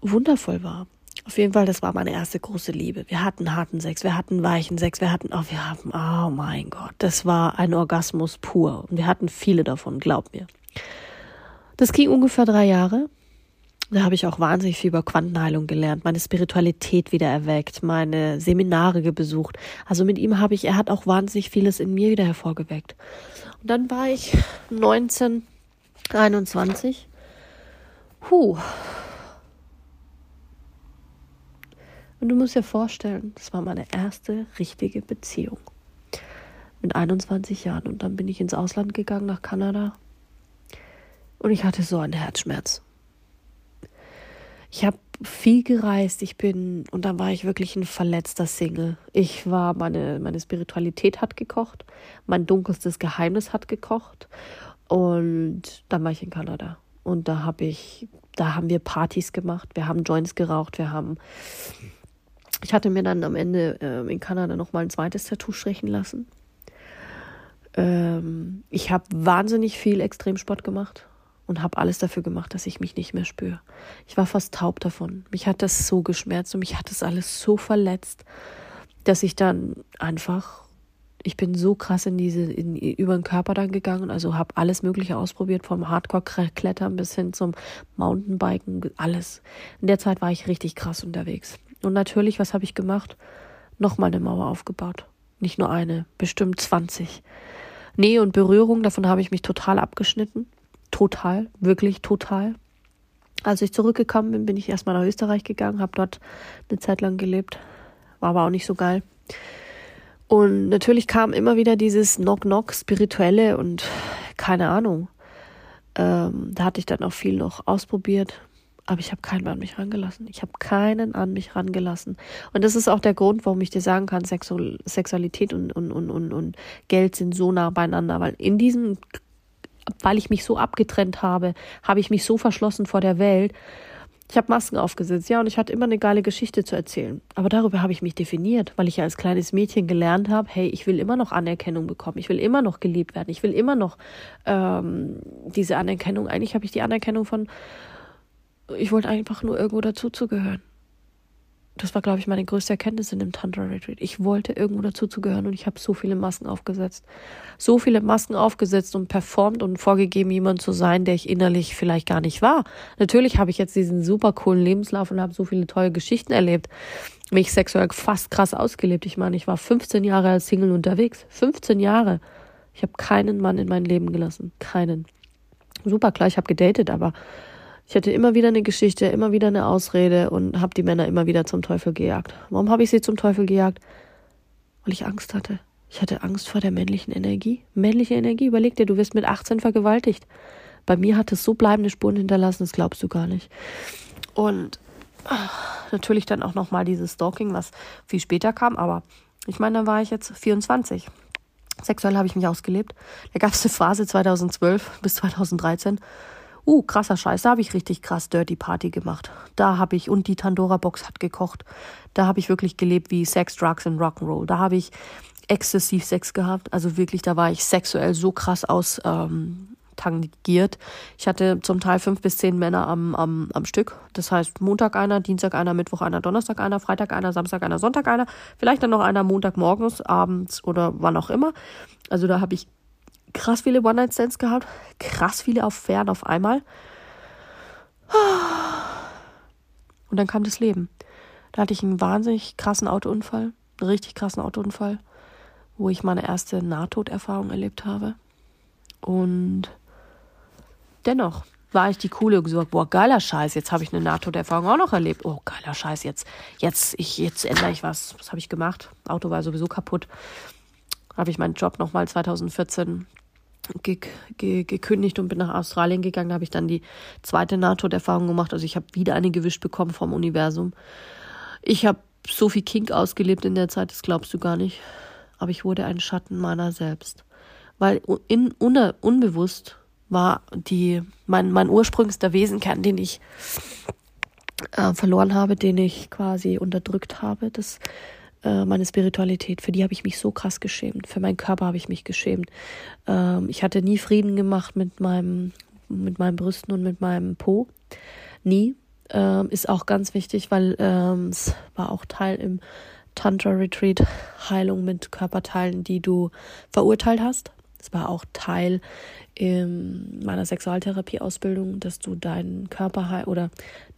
wundervoll war. Auf jeden Fall, das war meine erste große Liebe. Wir hatten harten Sex, wir hatten weichen Sex, wir hatten, oh, wir haben, oh mein Gott, das war ein Orgasmus pur. Und wir hatten viele davon, glaub mir. Das ging ungefähr drei Jahre. Da habe ich auch wahnsinnig viel über Quantenheilung gelernt, meine Spiritualität wieder erweckt, meine Seminare besucht. Also mit ihm habe ich, er hat auch wahnsinnig vieles in mir wieder hervorgeweckt. Und dann war ich 19, 21. Huh. Und du musst dir vorstellen, das war meine erste richtige Beziehung. Mit 21 Jahren. Und dann bin ich ins Ausland gegangen, nach Kanada. Und ich hatte so einen Herzschmerz. Ich habe viel gereist. Ich bin, und dann war ich wirklich ein verletzter Single. Ich war, meine, meine Spiritualität hat gekocht. Mein dunkelstes Geheimnis hat gekocht. Und dann war ich in Kanada. Und da habe ich, da haben wir Partys gemacht. Wir haben Joints geraucht. Wir haben, ich hatte mir dann am Ende äh, in Kanada nochmal ein zweites Tattoo stechen lassen. Ähm, ich habe wahnsinnig viel Extremsport gemacht und habe alles dafür gemacht, dass ich mich nicht mehr spüre. Ich war fast taub davon. Mich hat das so geschmerzt und mich hat das alles so verletzt, dass ich dann einfach, ich bin so krass in diese, in, über den Körper dann gegangen, also habe alles Mögliche ausprobiert, vom Hardcore-Klettern bis hin zum Mountainbiken, alles. In der Zeit war ich richtig krass unterwegs. Und natürlich, was habe ich gemacht? Nochmal eine Mauer aufgebaut. Nicht nur eine, bestimmt 20. Nähe und Berührung, davon habe ich mich total abgeschnitten total, wirklich total. Als ich zurückgekommen bin, bin ich erstmal nach Österreich gegangen, habe dort eine Zeit lang gelebt, war aber auch nicht so geil. Und natürlich kam immer wieder dieses Knock-Knock, spirituelle und keine Ahnung. Ähm, da hatte ich dann auch viel noch ausprobiert, aber ich habe keinen an mich rangelassen. Ich habe keinen an mich rangelassen. Und das ist auch der Grund, warum ich dir sagen kann, Sexu Sexualität und, und, und, und, und Geld sind so nah beieinander, weil in diesem weil ich mich so abgetrennt habe, habe ich mich so verschlossen vor der Welt. Ich habe Masken aufgesetzt, ja, und ich hatte immer eine geile Geschichte zu erzählen. Aber darüber habe ich mich definiert, weil ich ja als kleines Mädchen gelernt habe, hey, ich will immer noch Anerkennung bekommen, ich will immer noch geliebt werden, ich will immer noch ähm, diese Anerkennung. Eigentlich habe ich die Anerkennung von, ich wollte einfach nur irgendwo dazuzugehören das war, glaube ich, meine größte Erkenntnis in dem Tantra Retreat. Ich wollte irgendwo dazu zugehören und ich habe so viele Masken aufgesetzt. So viele Masken aufgesetzt und performt und vorgegeben, jemand zu sein, der ich innerlich vielleicht gar nicht war. Natürlich habe ich jetzt diesen super coolen Lebenslauf und habe so viele tolle Geschichten erlebt. Mich sexuell fast krass ausgelebt. Ich meine, ich war 15 Jahre als Single unterwegs. 15 Jahre. Ich habe keinen Mann in mein Leben gelassen. Keinen. Super klar, ich habe gedatet, aber ich hatte immer wieder eine Geschichte, immer wieder eine Ausrede und habe die Männer immer wieder zum Teufel gejagt. Warum habe ich sie zum Teufel gejagt? weil ich Angst hatte. Ich hatte Angst vor der männlichen Energie. Männliche Energie, überleg dir, du wirst mit 18 vergewaltigt. Bei mir hat es so bleibende Spuren hinterlassen, das glaubst du gar nicht. Und ach, natürlich dann auch nochmal dieses Stalking, was viel später kam, aber ich meine, da war ich jetzt 24. Sexuell habe ich mich ausgelebt. Da gab es eine Phase 2012 bis 2013. Uh, krasser Scheiß, da habe ich richtig krass Dirty Party gemacht. Da habe ich, und die Tandora Box hat gekocht. Da habe ich wirklich gelebt wie Sex, Drugs und Rock'n'Roll. Da habe ich exzessiv Sex gehabt. Also wirklich, da war ich sexuell so krass aus, ähm, tangiert. Ich hatte zum Teil fünf bis zehn Männer am, am, am Stück. Das heißt Montag einer, Dienstag einer, Mittwoch einer, Donnerstag einer, Freitag einer, Samstag einer, Sonntag einer, vielleicht dann noch einer Montagmorgens, abends oder wann auch immer. Also da habe ich krass viele One-Night-Stands gehabt, krass viele auf Fern auf einmal. Und dann kam das Leben. Da hatte ich einen wahnsinnig krassen Autounfall, einen richtig krassen Autounfall, wo ich meine erste Nahtoderfahrung erlebt habe. Und dennoch war ich die coole und gesagt, boah, geiler Scheiß, jetzt habe ich eine Nahtoderfahrung auch noch erlebt. Oh, geiler Scheiß, jetzt, jetzt, ich, jetzt ändere ich was. Was habe ich gemacht? Auto war sowieso kaputt. Habe ich meinen Job nochmal 2014 ge ge gekündigt und bin nach Australien gegangen. Da habe ich dann die zweite Nahtoderfahrung gemacht. Also ich habe wieder eine gewischt bekommen vom Universum. Ich habe so viel Kink ausgelebt in der Zeit, das glaubst du gar nicht. Aber ich wurde ein Schatten meiner selbst. Weil in, un, unbewusst war die, mein, mein ursprünglichster Wesenkern, den ich äh, verloren habe, den ich quasi unterdrückt habe, das äh, meine Spiritualität, für die habe ich mich so krass geschämt. Für meinen Körper habe ich mich geschämt. Ähm, ich hatte nie Frieden gemacht mit meinem, mit meinen Brüsten und mit meinem Po. Nie. Ähm, ist auch ganz wichtig, weil ähm, es war auch Teil im Tantra Retreat Heilung mit Körperteilen, die du verurteilt hast. Es war auch Teil in meiner Sexualtherapie-Ausbildung, dass du deinen Körper oder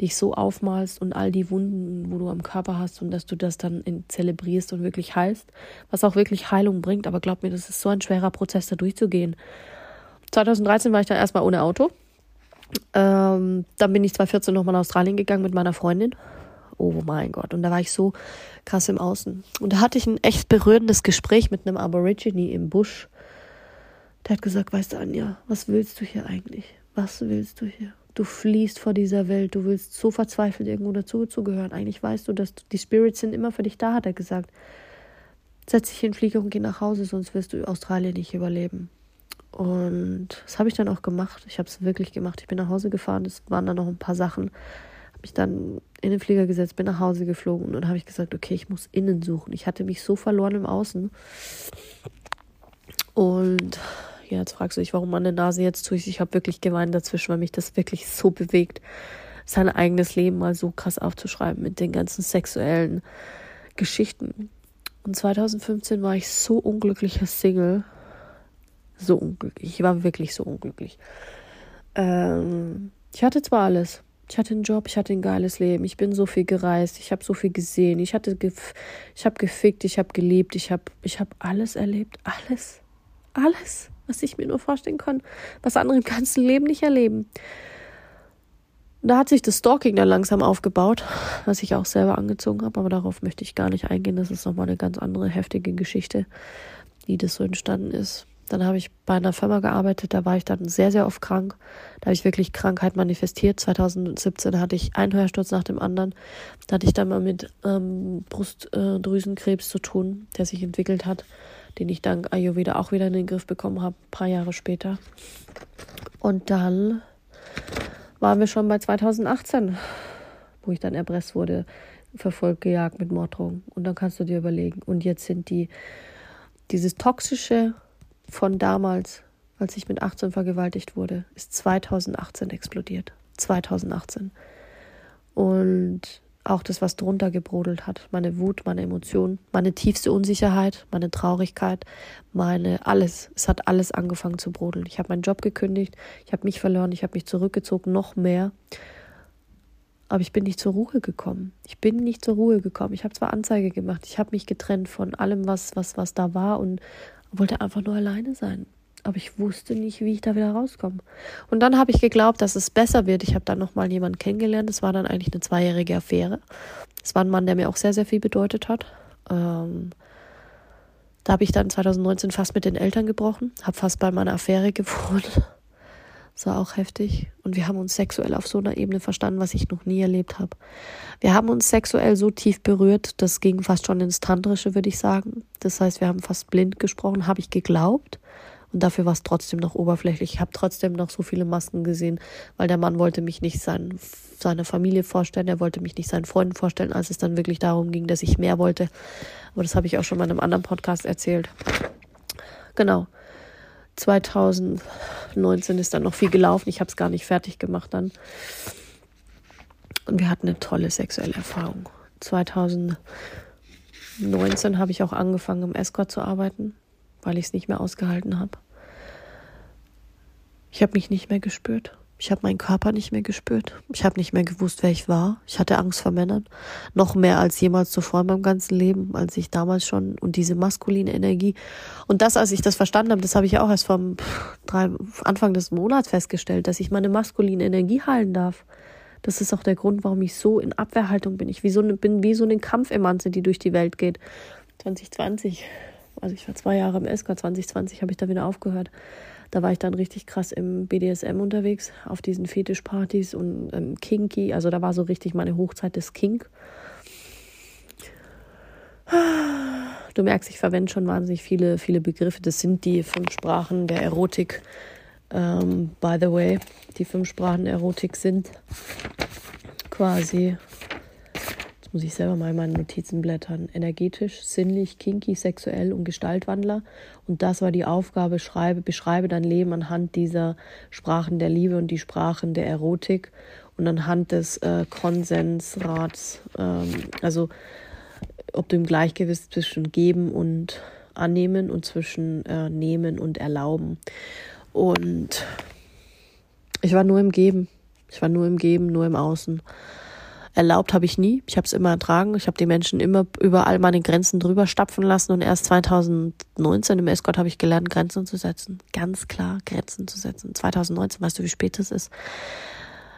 dich so aufmalst und all die Wunden, wo du am Körper hast und dass du das dann in, zelebrierst und wirklich heilst, was auch wirklich Heilung bringt. Aber glaub mir, das ist so ein schwerer Prozess, da durchzugehen. 2013 war ich dann erstmal ohne Auto. Ähm, dann bin ich 2014 nochmal nach Australien gegangen mit meiner Freundin. Oh mein Gott. Und da war ich so krass im Außen. Und da hatte ich ein echt berührendes Gespräch mit einem Aborigine im Busch der hat gesagt, weißt du, Anja, was willst du hier eigentlich? Was willst du hier? Du fliehst vor dieser Welt, du willst so verzweifelt irgendwo dazuzugehören. Eigentlich weißt du, dass die Spirits sind immer für dich da, hat er gesagt. Setz dich in den Flieger und geh nach Hause, sonst wirst du Australien nicht überleben. Und das habe ich dann auch gemacht. Ich habe es wirklich gemacht. Ich bin nach Hause gefahren, es waren dann noch ein paar Sachen. Habe mich dann in den Flieger gesetzt, bin nach Hause geflogen und dann habe ich gesagt, okay, ich muss innen suchen. Ich hatte mich so verloren im Außen. Und ja, jetzt fragst du dich, warum meine Nase jetzt tue. Ich habe wirklich geweint dazwischen, weil mich das wirklich so bewegt, sein eigenes Leben mal so krass aufzuschreiben mit den ganzen sexuellen Geschichten. Und 2015 war ich so unglücklicher Single. So unglücklich. Ich war wirklich so unglücklich. Ähm, ich hatte zwar alles. Ich hatte einen Job, ich hatte ein geiles Leben, ich bin so viel gereist, ich habe so viel gesehen, ich hatte, gef ich habe gefickt, ich habe gelebt, ich habe, ich habe alles erlebt, alles, alles was ich mir nur vorstellen kann, was andere im ganzen Leben nicht erleben. Da hat sich das Stalking dann langsam aufgebaut, was ich auch selber angezogen habe, aber darauf möchte ich gar nicht eingehen. Das ist nochmal eine ganz andere heftige Geschichte, wie das so entstanden ist. Dann habe ich bei einer Firma gearbeitet, da war ich dann sehr, sehr oft krank. Da habe ich wirklich Krankheit manifestiert. 2017 hatte ich einen Hörsturz nach dem anderen. Da hatte ich dann mal mit ähm, Brustdrüsenkrebs zu tun, der sich entwickelt hat den ich dank Ayurveda auch wieder in den Griff bekommen habe, ein paar Jahre später. Und dann waren wir schon bei 2018, wo ich dann erpresst wurde, verfolgt, gejagt mit Morddrohungen. Und dann kannst du dir überlegen. Und jetzt sind die, dieses Toxische von damals, als ich mit 18 vergewaltigt wurde, ist 2018 explodiert. 2018. Und auch das, was drunter gebrodelt hat, meine Wut, meine Emotionen, meine tiefste Unsicherheit, meine Traurigkeit, meine alles. Es hat alles angefangen zu brodeln. Ich habe meinen Job gekündigt, ich habe mich verloren, ich habe mich zurückgezogen, noch mehr. Aber ich bin nicht zur Ruhe gekommen. Ich bin nicht zur Ruhe gekommen. Ich habe zwar Anzeige gemacht, ich habe mich getrennt von allem, was, was, was da war und wollte einfach nur alleine sein aber ich wusste nicht, wie ich da wieder rauskomme. Und dann habe ich geglaubt, dass es besser wird. Ich habe dann nochmal jemanden kennengelernt. Das war dann eigentlich eine zweijährige Affäre. Es war ein Mann, der mir auch sehr, sehr viel bedeutet hat. Ähm, Da habe ich dann 2019 fast mit den Eltern gebrochen, habe fast bei meiner Affäre gewohnt. Das war auch heftig. Und wir haben uns sexuell auf so einer Ebene verstanden, was ich noch nie erlebt habe. Wir haben uns sexuell so tief berührt, das ging fast schon ins Tantrische, würde ich sagen. Das heißt, wir haben fast blind gesprochen, habe ich geglaubt. Und dafür war es trotzdem noch oberflächlich. Ich habe trotzdem noch so viele Masken gesehen, weil der Mann wollte mich nicht sein, seiner Familie vorstellen, er wollte mich nicht seinen Freunden vorstellen, als es dann wirklich darum ging, dass ich mehr wollte. Aber das habe ich auch schon mal in einem anderen Podcast erzählt. Genau. 2019 ist dann noch viel gelaufen. Ich habe es gar nicht fertig gemacht dann. Und wir hatten eine tolle sexuelle Erfahrung. 2019 habe ich auch angefangen, im Escort zu arbeiten, weil ich es nicht mehr ausgehalten habe. Ich habe mich nicht mehr gespürt. Ich habe meinen Körper nicht mehr gespürt. Ich habe nicht mehr gewusst, wer ich war. Ich hatte Angst vor Männern. Noch mehr als jemals zuvor in meinem ganzen Leben, als ich damals schon. Und diese maskuline Energie. Und das, als ich das verstanden habe, das habe ich auch erst vom drei, Anfang des Monats festgestellt, dass ich meine maskuline Energie heilen darf. Das ist auch der Grund, warum ich so in Abwehrhaltung bin. Ich wie so eine, bin wie so eine Kampfemanze, die durch die Welt geht. 2020, also ich war zwei Jahre im SK, 2020 habe ich da wieder aufgehört. Da war ich dann richtig krass im BDSM unterwegs, auf diesen Fetischpartys und ähm, Kinky. Also da war so richtig meine Hochzeit des Kink. Du merkst, ich verwende schon wahnsinnig viele, viele Begriffe. Das sind die fünf Sprachen der Erotik. Ähm, by the way, die fünf Sprachen der Erotik sind quasi muss ich selber mal in meinen Notizen blättern. Energetisch, sinnlich, kinky, sexuell und Gestaltwandler. Und das war die Aufgabe, schreibe, beschreibe dein Leben anhand dieser Sprachen der Liebe und die Sprachen der Erotik und anhand des äh, Konsensrats. Ähm, also ob du im Gleichgewicht zwischen geben und annehmen und zwischen äh, nehmen und erlauben. Und ich war nur im Geben. Ich war nur im Geben, nur im Außen. Erlaubt habe ich nie. Ich habe es immer ertragen. Ich habe die Menschen immer überall meine Grenzen drüber stapfen lassen und erst 2019 im Escort habe ich gelernt, Grenzen zu setzen. Ganz klar Grenzen zu setzen. 2019, weißt du, wie spät es ist?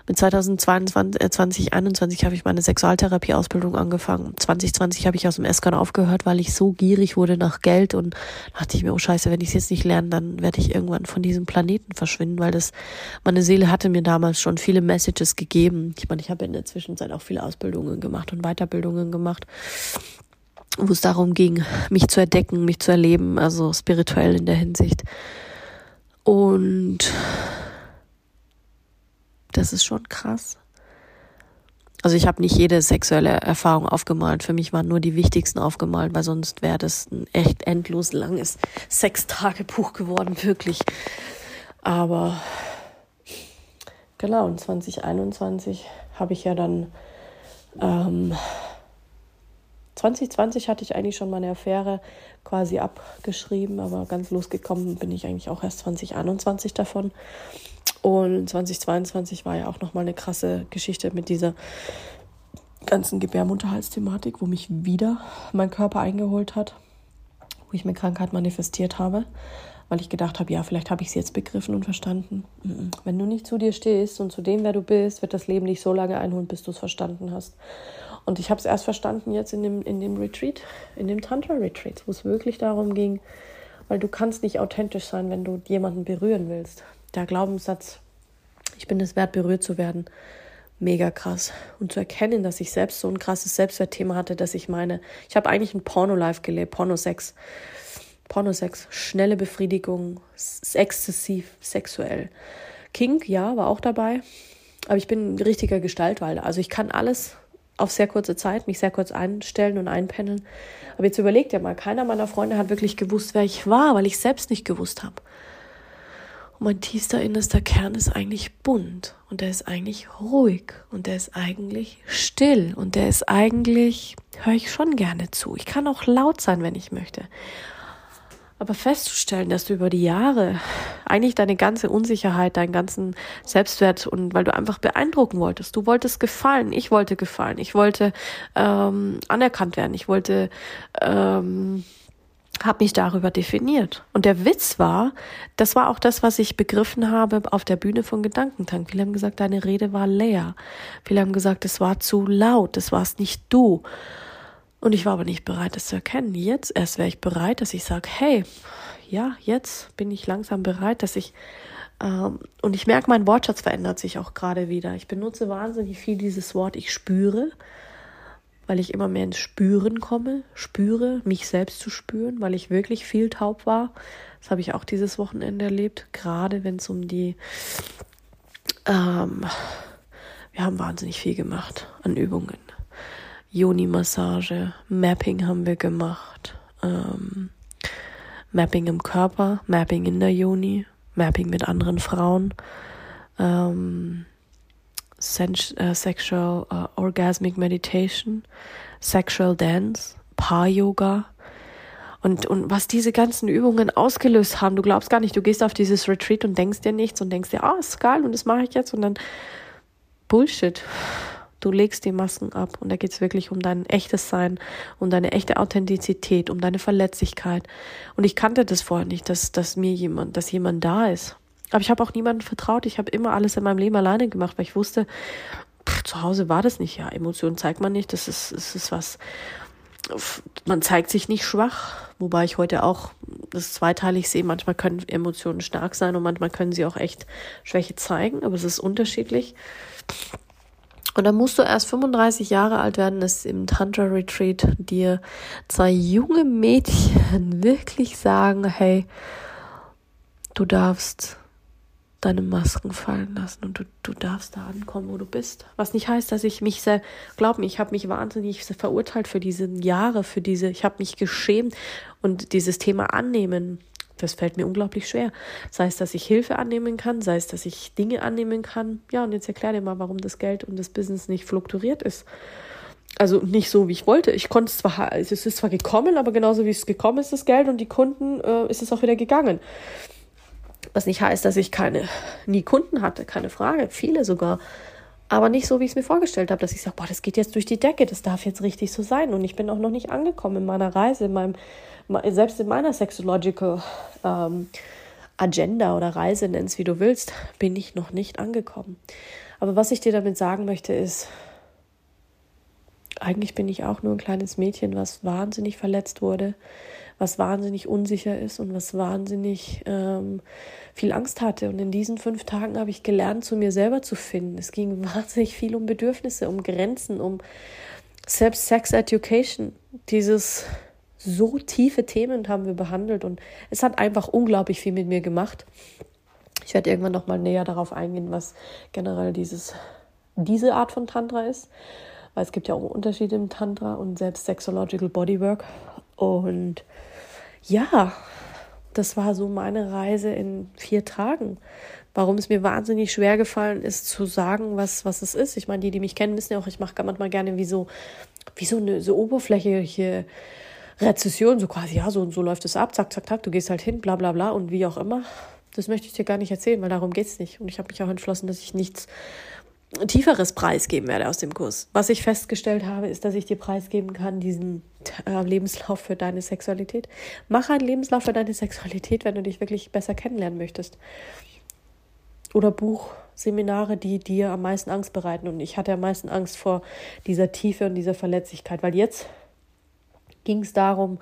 Mit 2022, äh, 2021 habe ich meine Sexualtherapie-Ausbildung angefangen. 2020 habe ich aus dem Eskan aufgehört, weil ich so gierig wurde nach Geld und dachte ich mir, oh Scheiße, wenn ich es jetzt nicht lerne, dann werde ich irgendwann von diesem Planeten verschwinden, weil das, meine Seele hatte mir damals schon viele Messages gegeben. Ich meine, ich habe in der Zwischenzeit auch viele Ausbildungen gemacht und Weiterbildungen gemacht wo es darum ging, mich zu erdecken, mich zu erleben, also spirituell in der Hinsicht. Und das ist schon krass. Also ich habe nicht jede sexuelle Erfahrung aufgemalt. Für mich waren nur die wichtigsten aufgemalt, weil sonst wäre das ein echt endlos langes Sextagebuch geworden, wirklich. Aber genau, und 2021 habe ich ja dann ähm, 2020 hatte ich eigentlich schon meine Affäre quasi abgeschrieben, aber ganz losgekommen bin ich eigentlich auch erst 2021 davon. Und 2022 war ja auch nochmal eine krasse Geschichte mit dieser ganzen Gebärmutterhalsthematik, wo mich wieder mein Körper eingeholt hat, wo ich mir Krankheit manifestiert habe, weil ich gedacht habe, ja, vielleicht habe ich sie jetzt begriffen und verstanden. Wenn du nicht zu dir stehst und zu dem, wer du bist, wird das Leben dich so lange einholen, bis du es verstanden hast. Und ich habe es erst verstanden jetzt in dem, in dem Retreat, in dem Tantra-Retreat, wo es wirklich darum ging, weil du kannst nicht authentisch sein, wenn du jemanden berühren willst der Glaubenssatz, ich bin es wert, berührt zu werden, mega krass. Und zu erkennen, dass ich selbst so ein krasses Selbstwertthema hatte, dass ich meine, ich habe eigentlich ein Porno-Life gelebt, Pornosex. Pornosex, schnelle Befriedigung, exzessiv, sexuell. Kink, ja, war auch dabei. Aber ich bin ein richtiger Gestaltwalder. Also ich kann alles auf sehr kurze Zeit, mich sehr kurz einstellen und einpendeln. Aber jetzt überlegt ja mal, keiner meiner Freunde hat wirklich gewusst, wer ich war, weil ich selbst nicht gewusst habe. Und mein tiefster innerster Kern ist eigentlich bunt und der ist eigentlich ruhig und der ist eigentlich still und der ist eigentlich, höre ich schon gerne zu. Ich kann auch laut sein, wenn ich möchte. Aber festzustellen, dass du über die Jahre eigentlich deine ganze Unsicherheit, deinen ganzen Selbstwert und weil du einfach beeindrucken wolltest, du wolltest gefallen, ich wollte gefallen, ich wollte ähm, anerkannt werden, ich wollte ähm, habe mich darüber definiert. Und der Witz war, das war auch das, was ich begriffen habe auf der Bühne von Gedankentank. Viele haben gesagt, deine Rede war leer. Viele haben gesagt, es war zu laut, das warst nicht du. Und ich war aber nicht bereit, das zu erkennen. Jetzt erst wäre ich bereit, dass ich sage, hey, ja, jetzt bin ich langsam bereit, dass ich ähm, und ich merke, mein Wortschatz verändert sich auch gerade wieder. Ich benutze wahnsinnig viel dieses Wort, ich spüre, weil ich immer mehr ins Spüren komme, spüre, mich selbst zu spüren, weil ich wirklich viel taub war. Das habe ich auch dieses Wochenende erlebt, gerade wenn es um die ähm, wir haben wahnsinnig viel gemacht an Übungen. Yoni-Massage, Mapping haben wir gemacht, ähm, Mapping im Körper, Mapping in der Yoni, Mapping mit anderen Frauen, ähm, uh, Sexual uh, Orgasmic Meditation, Sexual Dance, Paar-Yoga. Und, und was diese ganzen Übungen ausgelöst haben, du glaubst gar nicht, du gehst auf dieses Retreat und denkst dir nichts und denkst dir, ah, ist geil und das mache ich jetzt und dann Bullshit. Du legst die Masken ab und da geht es wirklich um dein echtes Sein, um deine echte Authentizität, um deine Verletzlichkeit. Und ich kannte das vorher nicht, dass, dass mir jemand, dass jemand da ist. Aber ich habe auch niemandem vertraut. Ich habe immer alles in meinem Leben alleine gemacht, weil ich wusste, pff, zu Hause war das nicht. Ja, Emotionen zeigt man nicht. Das ist, das ist was. Man zeigt sich nicht schwach, wobei ich heute auch das zweiteilig sehe. Manchmal können Emotionen stark sein und manchmal können sie auch echt Schwäche zeigen, aber es ist unterschiedlich. Und dann musst du erst 35 Jahre alt werden, dass im Tantra Retreat dir zwei junge Mädchen wirklich sagen, hey, du darfst deine Masken fallen lassen und du, du darfst da ankommen, wo du bist. Was nicht heißt, dass ich mich sehr, glaub mir, ich habe mich wahnsinnig verurteilt für diese Jahre, für diese, ich habe mich geschämt und dieses Thema annehmen das fällt mir unglaublich schwer. Sei es, dass ich Hilfe annehmen kann, sei es, dass ich Dinge annehmen kann. Ja, und jetzt erklär dir mal, warum das Geld und das Business nicht flukturiert ist. Also nicht so, wie ich wollte. Ich konnte es zwar, es ist zwar gekommen, aber genauso wie es gekommen ist, das Geld und die Kunden, äh, ist es auch wieder gegangen. Was nicht heißt, dass ich keine, nie Kunden hatte, keine Frage, viele sogar. Aber nicht so, wie ich es mir vorgestellt habe, dass ich sage, boah, das geht jetzt durch die Decke, das darf jetzt richtig so sein. Und ich bin auch noch nicht angekommen in meiner Reise, in meinem selbst in meiner Sexological ähm, Agenda oder Reise, nenn's wie du willst, bin ich noch nicht angekommen. Aber was ich dir damit sagen möchte, ist, eigentlich bin ich auch nur ein kleines Mädchen, was wahnsinnig verletzt wurde, was wahnsinnig unsicher ist und was wahnsinnig ähm, viel Angst hatte. Und in diesen fünf Tagen habe ich gelernt, zu mir selber zu finden. Es ging wahnsinnig viel um Bedürfnisse, um Grenzen, um Selbst-Sex-Education. Dieses so tiefe Themen haben wir behandelt und es hat einfach unglaublich viel mit mir gemacht. Ich werde irgendwann noch mal näher darauf eingehen, was generell dieses, diese Art von Tantra ist, weil es gibt ja auch Unterschiede im Tantra und selbst Sexological Bodywork. Und ja, das war so meine Reise in vier Tagen. Warum es mir wahnsinnig schwer gefallen ist, zu sagen, was, was es ist. Ich meine, die, die mich kennen, wissen ja auch, ich mache manchmal gerne wie so, wie so eine so oberflächliche Rezession, so quasi, ja, so und so läuft es ab, zack, zack, zack, du gehst halt hin, bla bla bla und wie auch immer. Das möchte ich dir gar nicht erzählen, weil darum geht es nicht. Und ich habe mich auch entschlossen, dass ich nichts Tieferes preisgeben werde aus dem Kurs. Was ich festgestellt habe, ist, dass ich dir preisgeben kann, diesen äh, Lebenslauf für deine Sexualität. Mach einen Lebenslauf für deine Sexualität, wenn du dich wirklich besser kennenlernen möchtest. Oder buch Seminare, die dir am meisten Angst bereiten. Und ich hatte am meisten Angst vor dieser Tiefe und dieser Verletzlichkeit, weil jetzt ging es darum,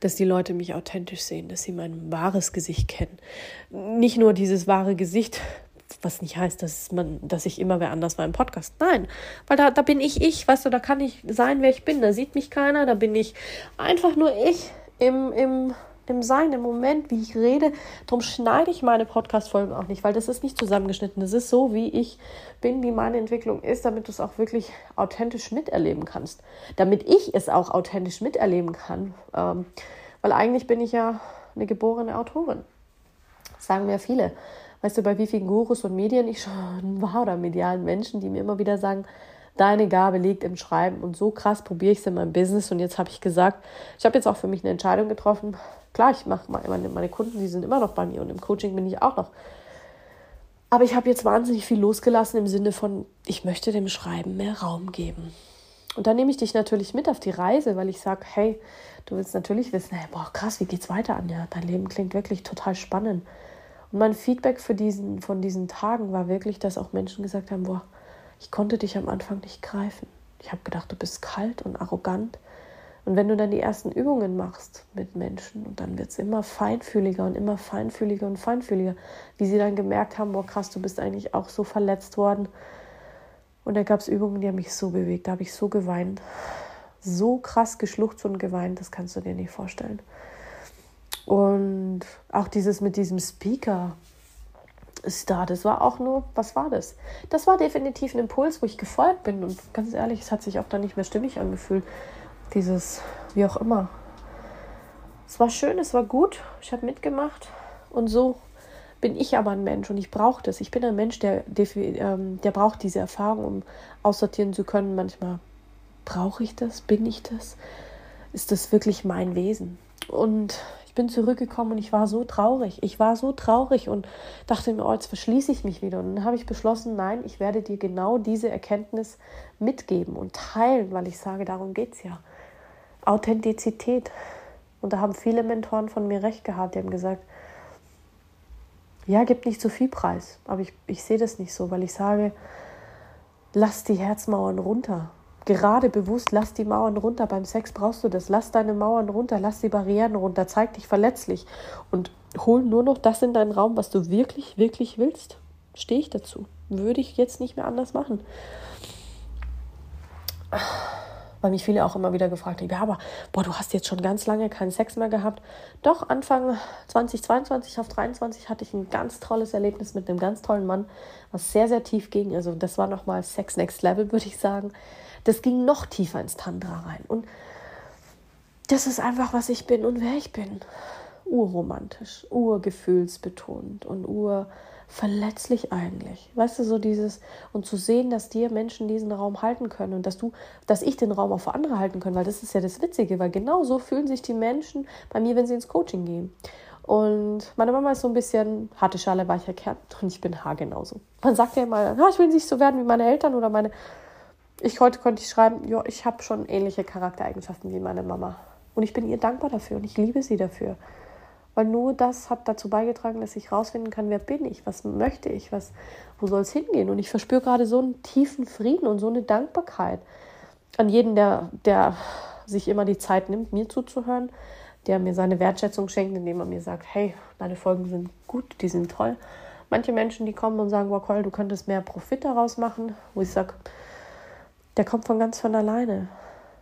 dass die Leute mich authentisch sehen, dass sie mein wahres Gesicht kennen. Nicht nur dieses wahre Gesicht, was nicht heißt, dass man, dass ich immer wer anders war im Podcast. Nein, weil da, da bin ich ich, weißt du, da kann ich sein, wer ich bin. Da sieht mich keiner, da bin ich einfach nur ich im, im im Sein, im Moment, wie ich rede. Darum schneide ich meine Podcast-Folgen auch nicht, weil das ist nicht zusammengeschnitten. Das ist so, wie ich bin, wie meine Entwicklung ist, damit du es auch wirklich authentisch miterleben kannst. Damit ich es auch authentisch miterleben kann. Ähm, weil eigentlich bin ich ja eine geborene Autorin. Das sagen mir viele. Weißt du, bei wie vielen Gurus und Medien ich schon war oder medialen Menschen, die mir immer wieder sagen, deine Gabe liegt im Schreiben und so krass probiere ich es in meinem Business und jetzt habe ich gesagt, ich habe jetzt auch für mich eine Entscheidung getroffen, Klar, ich mache meine, meine Kunden, die sind immer noch bei mir und im Coaching bin ich auch noch. Aber ich habe jetzt wahnsinnig viel losgelassen im Sinne von, ich möchte dem Schreiben mehr Raum geben. Und dann nehme ich dich natürlich mit auf die Reise, weil ich sage, hey, du willst natürlich wissen, hey, boah, krass, wie geht's weiter, Anja? Dein Leben klingt wirklich total spannend. Und mein Feedback für diesen, von diesen Tagen war wirklich, dass auch Menschen gesagt haben, boah, ich konnte dich am Anfang nicht greifen. Ich habe gedacht, du bist kalt und arrogant Und wenn du dann die ersten Übungen machst mit Menschen und dann wird es immer feinfühliger und immer feinfühliger und feinfühliger, wie sie dann gemerkt haben, boah krass, du bist eigentlich auch so verletzt worden. Und da gab es Übungen, die haben mich so bewegt, da habe ich so geweint, so krass geschluchzt und geweint, das kannst du dir nicht vorstellen. Und auch dieses mit diesem Speaker ist da, das war auch nur, was war das? Das war definitiv ein Impuls, wo ich gefolgt bin und ganz ehrlich, es hat sich auch dann nicht mehr stimmig angefühlt dieses, wie auch immer. Es war schön, es war gut, ich habe mitgemacht und so bin ich aber ein Mensch und ich brauche das. Ich bin ein Mensch, der, ähm, der braucht diese Erfahrung, um aussortieren zu können. Manchmal brauche ich das, bin ich das, ist das wirklich mein Wesen. Und ich bin zurückgekommen und ich war so traurig. Ich war so traurig und dachte mir, oh, jetzt verschließe ich mich wieder. Und dann habe ich beschlossen, nein, ich werde dir genau diese Erkenntnis mitgeben und teilen, weil ich sage, darum geht es ja. Authentizität. Und da haben viele Mentoren von mir recht gehabt. Die haben gesagt, ja, gib nicht zu viel Preis. Aber ich, ich sehe das nicht so, weil ich sage, lass die Herzmauern runter. Gerade bewusst, lass die Mauern runter. Beim Sex brauchst du das. Lass deine Mauern runter, lass die Barrieren runter, zeig dich verletzlich und hol nur noch das in deinen Raum, was du wirklich, wirklich willst. Stehe ich dazu. Würde ich jetzt nicht mehr anders machen weil mich viele auch immer wieder gefragt haben, ja, aber boah, du hast jetzt schon ganz lange keinen Sex mehr gehabt. Doch, Anfang 2022 auf 23 hatte ich ein ganz tolles Erlebnis mit einem ganz tollen Mann, was sehr, sehr tief ging. Also das war nochmal Sex Next Level, würde ich sagen. Das ging noch tiefer ins Tantra rein. Und das ist einfach, was ich bin und wer ich bin. Urromantisch, urgefühlsbetont und ur verletzlich eigentlich. Weißt du, so dieses, und zu sehen, dass dir Menschen diesen Raum halten können und dass du, dass ich den Raum auch für andere halten kann, weil das ist ja das Witzige, weil genau so fühlen sich die Menschen bei mir, wenn sie ins Coaching gehen. Und meine Mama ist so ein bisschen harte Schale, weicher Kern und ich bin haargenauso. Man sagt ja immer, ich will nicht so werden wie meine Eltern oder meine. Ich heute konnte ich schreiben, ja, ich habe schon ähnliche Charaktereigenschaften wie meine Mama. Und ich bin ihr dankbar dafür und ich liebe sie dafür. Weil nur das hat dazu beigetragen, dass ich rausfinden kann, wer bin ich, was möchte ich, was, wo soll es hingehen. Und ich verspüre gerade so einen tiefen Frieden und so eine Dankbarkeit an jeden, der, der sich immer die Zeit nimmt, mir zuzuhören, der mir seine Wertschätzung schenkt, indem er mir sagt, hey, deine Folgen sind gut, die sind toll. Manche Menschen, die kommen und sagen, wow, Cole, du könntest mehr Profit daraus machen, wo ich sage, der kommt von ganz von alleine.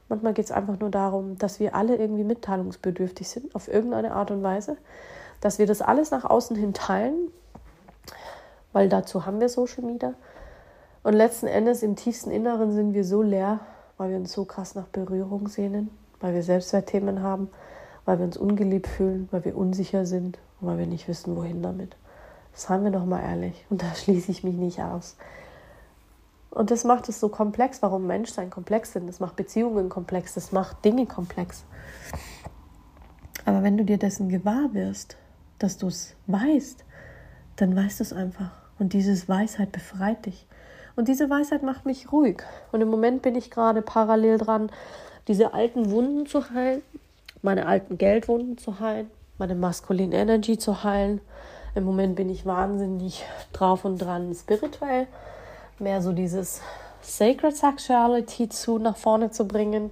Manchmal geht es einfach nur darum, dass wir alle irgendwie mitteilungsbedürftig sind, auf irgendeine Art und Weise, dass wir das alles nach außen hin teilen, weil dazu haben wir Social Media. Und letzten Endes im tiefsten Inneren sind wir so leer, weil wir uns so krass nach Berührung sehnen, weil wir Selbstwertthemen haben, weil wir uns ungeliebt fühlen, weil wir unsicher sind und weil wir nicht wissen, wohin damit. Seien wir doch mal ehrlich. Und da schließe ich mich nicht aus. Und das macht es so komplex, warum Menschsein komplex sind. Das macht Beziehungen komplex, das macht Dinge komplex. Aber wenn du dir dessen gewahr wirst, dass du es weißt, dann weißt du es einfach. Und diese Weisheit befreit dich. Und diese Weisheit macht mich ruhig. Und im Moment bin ich gerade parallel dran, diese alten Wunden zu heilen, meine alten Geldwunden zu heilen, meine maskuline Energy zu heilen. Im Moment bin ich wahnsinnig drauf und dran, spirituell mehr so dieses Sacred Sexuality zu nach vorne zu bringen.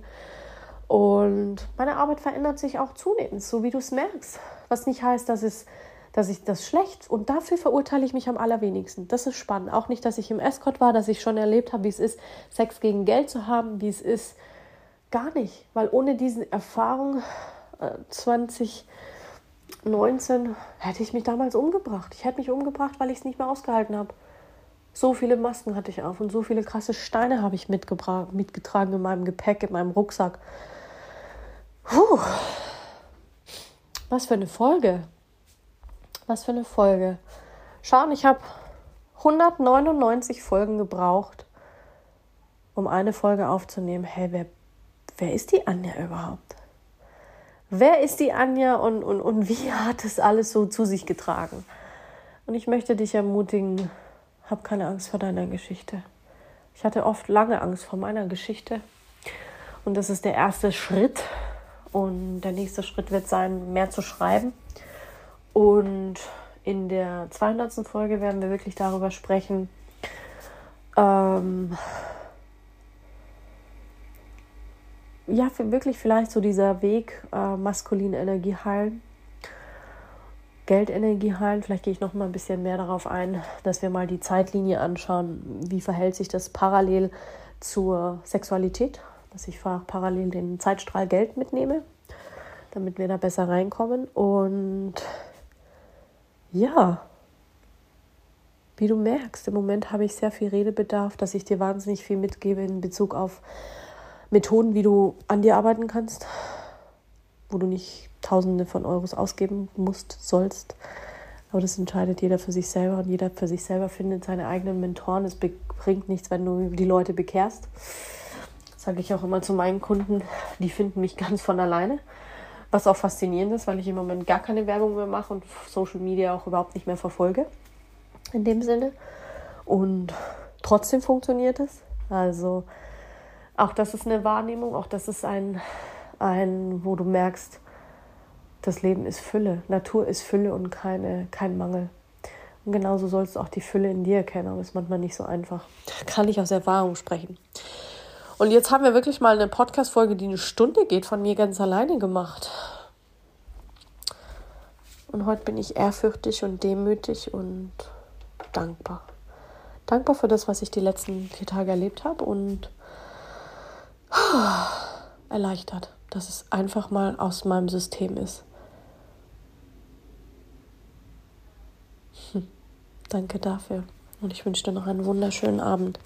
Und meine Arbeit verändert sich auch zunehmend, so wie du es merkst. Was nicht heißt, dass, es, dass ich das schlecht und dafür verurteile ich mich am allerwenigsten. Das ist spannend. Auch nicht, dass ich im Escort war, dass ich schon erlebt habe, wie es ist, Sex gegen Geld zu haben, wie es ist. Gar nicht, weil ohne diese Erfahrung äh, 2019 hätte ich mich damals umgebracht. Ich hätte mich umgebracht, weil ich es nicht mehr ausgehalten habe. So viele Masken hatte ich auf und so viele krasse Steine habe ich mitgetragen in meinem Gepäck, in meinem Rucksack. Puh. Was für eine Folge. Was für eine Folge. Schauen, ich habe 199 Folgen gebraucht, um eine Folge aufzunehmen. Hey, wer, wer ist die Anja überhaupt? Wer ist die Anja und, und, und wie hat es alles so zu sich getragen? Und ich möchte dich ermutigen, hab keine Angst vor deiner Geschichte. Ich hatte oft lange Angst vor meiner Geschichte. Und das ist der erste Schritt. Und der nächste Schritt wird sein, mehr zu schreiben. Und in der 200. Folge werden wir wirklich darüber sprechen, ähm, ja, wirklich vielleicht so dieser Weg, äh, maskuline Energie heilen, Geldenergie heilen. Vielleicht gehe ich noch mal ein bisschen mehr darauf ein, dass wir mal die Zeitlinie anschauen. Wie verhält sich das parallel zur Sexualität? Dass ich parallel den Zeitstrahl Geld mitnehme, damit wir da besser reinkommen. Und ja, wie du merkst, im Moment habe ich sehr viel Redebedarf, dass ich dir wahnsinnig viel mitgebe in Bezug auf Methoden, wie du an dir arbeiten kannst, wo du nicht Tausende von Euros ausgeben musst, sollst. Aber das entscheidet jeder für sich selber und jeder für sich selber findet seine eigenen Mentoren. Es bringt nichts, wenn du die Leute bekehrst. Sage ich auch immer zu meinen Kunden, die finden mich ganz von alleine. Was auch faszinierend ist, weil ich im Moment gar keine Werbung mehr mache und Social Media auch überhaupt nicht mehr verfolge in dem Sinne. Und trotzdem funktioniert es. Also auch das ist eine Wahrnehmung, auch das ist ein, ein, wo du merkst, das Leben ist Fülle, Natur ist Fülle und keine, kein Mangel. Und genauso sollst du auch die Fülle in dir kennen, aber ist manchmal nicht so einfach. Kann ich aus Erfahrung sprechen. Und jetzt haben wir wirklich mal eine Podcast-Folge, die eine Stunde geht, von mir ganz alleine gemacht. Und heute bin ich ehrfürchtig und demütig und dankbar. Dankbar für das, was ich die letzten vier Tage erlebt habe und erleichtert, dass es einfach mal aus meinem System ist. Danke dafür und ich wünsche dir noch einen wunderschönen Abend.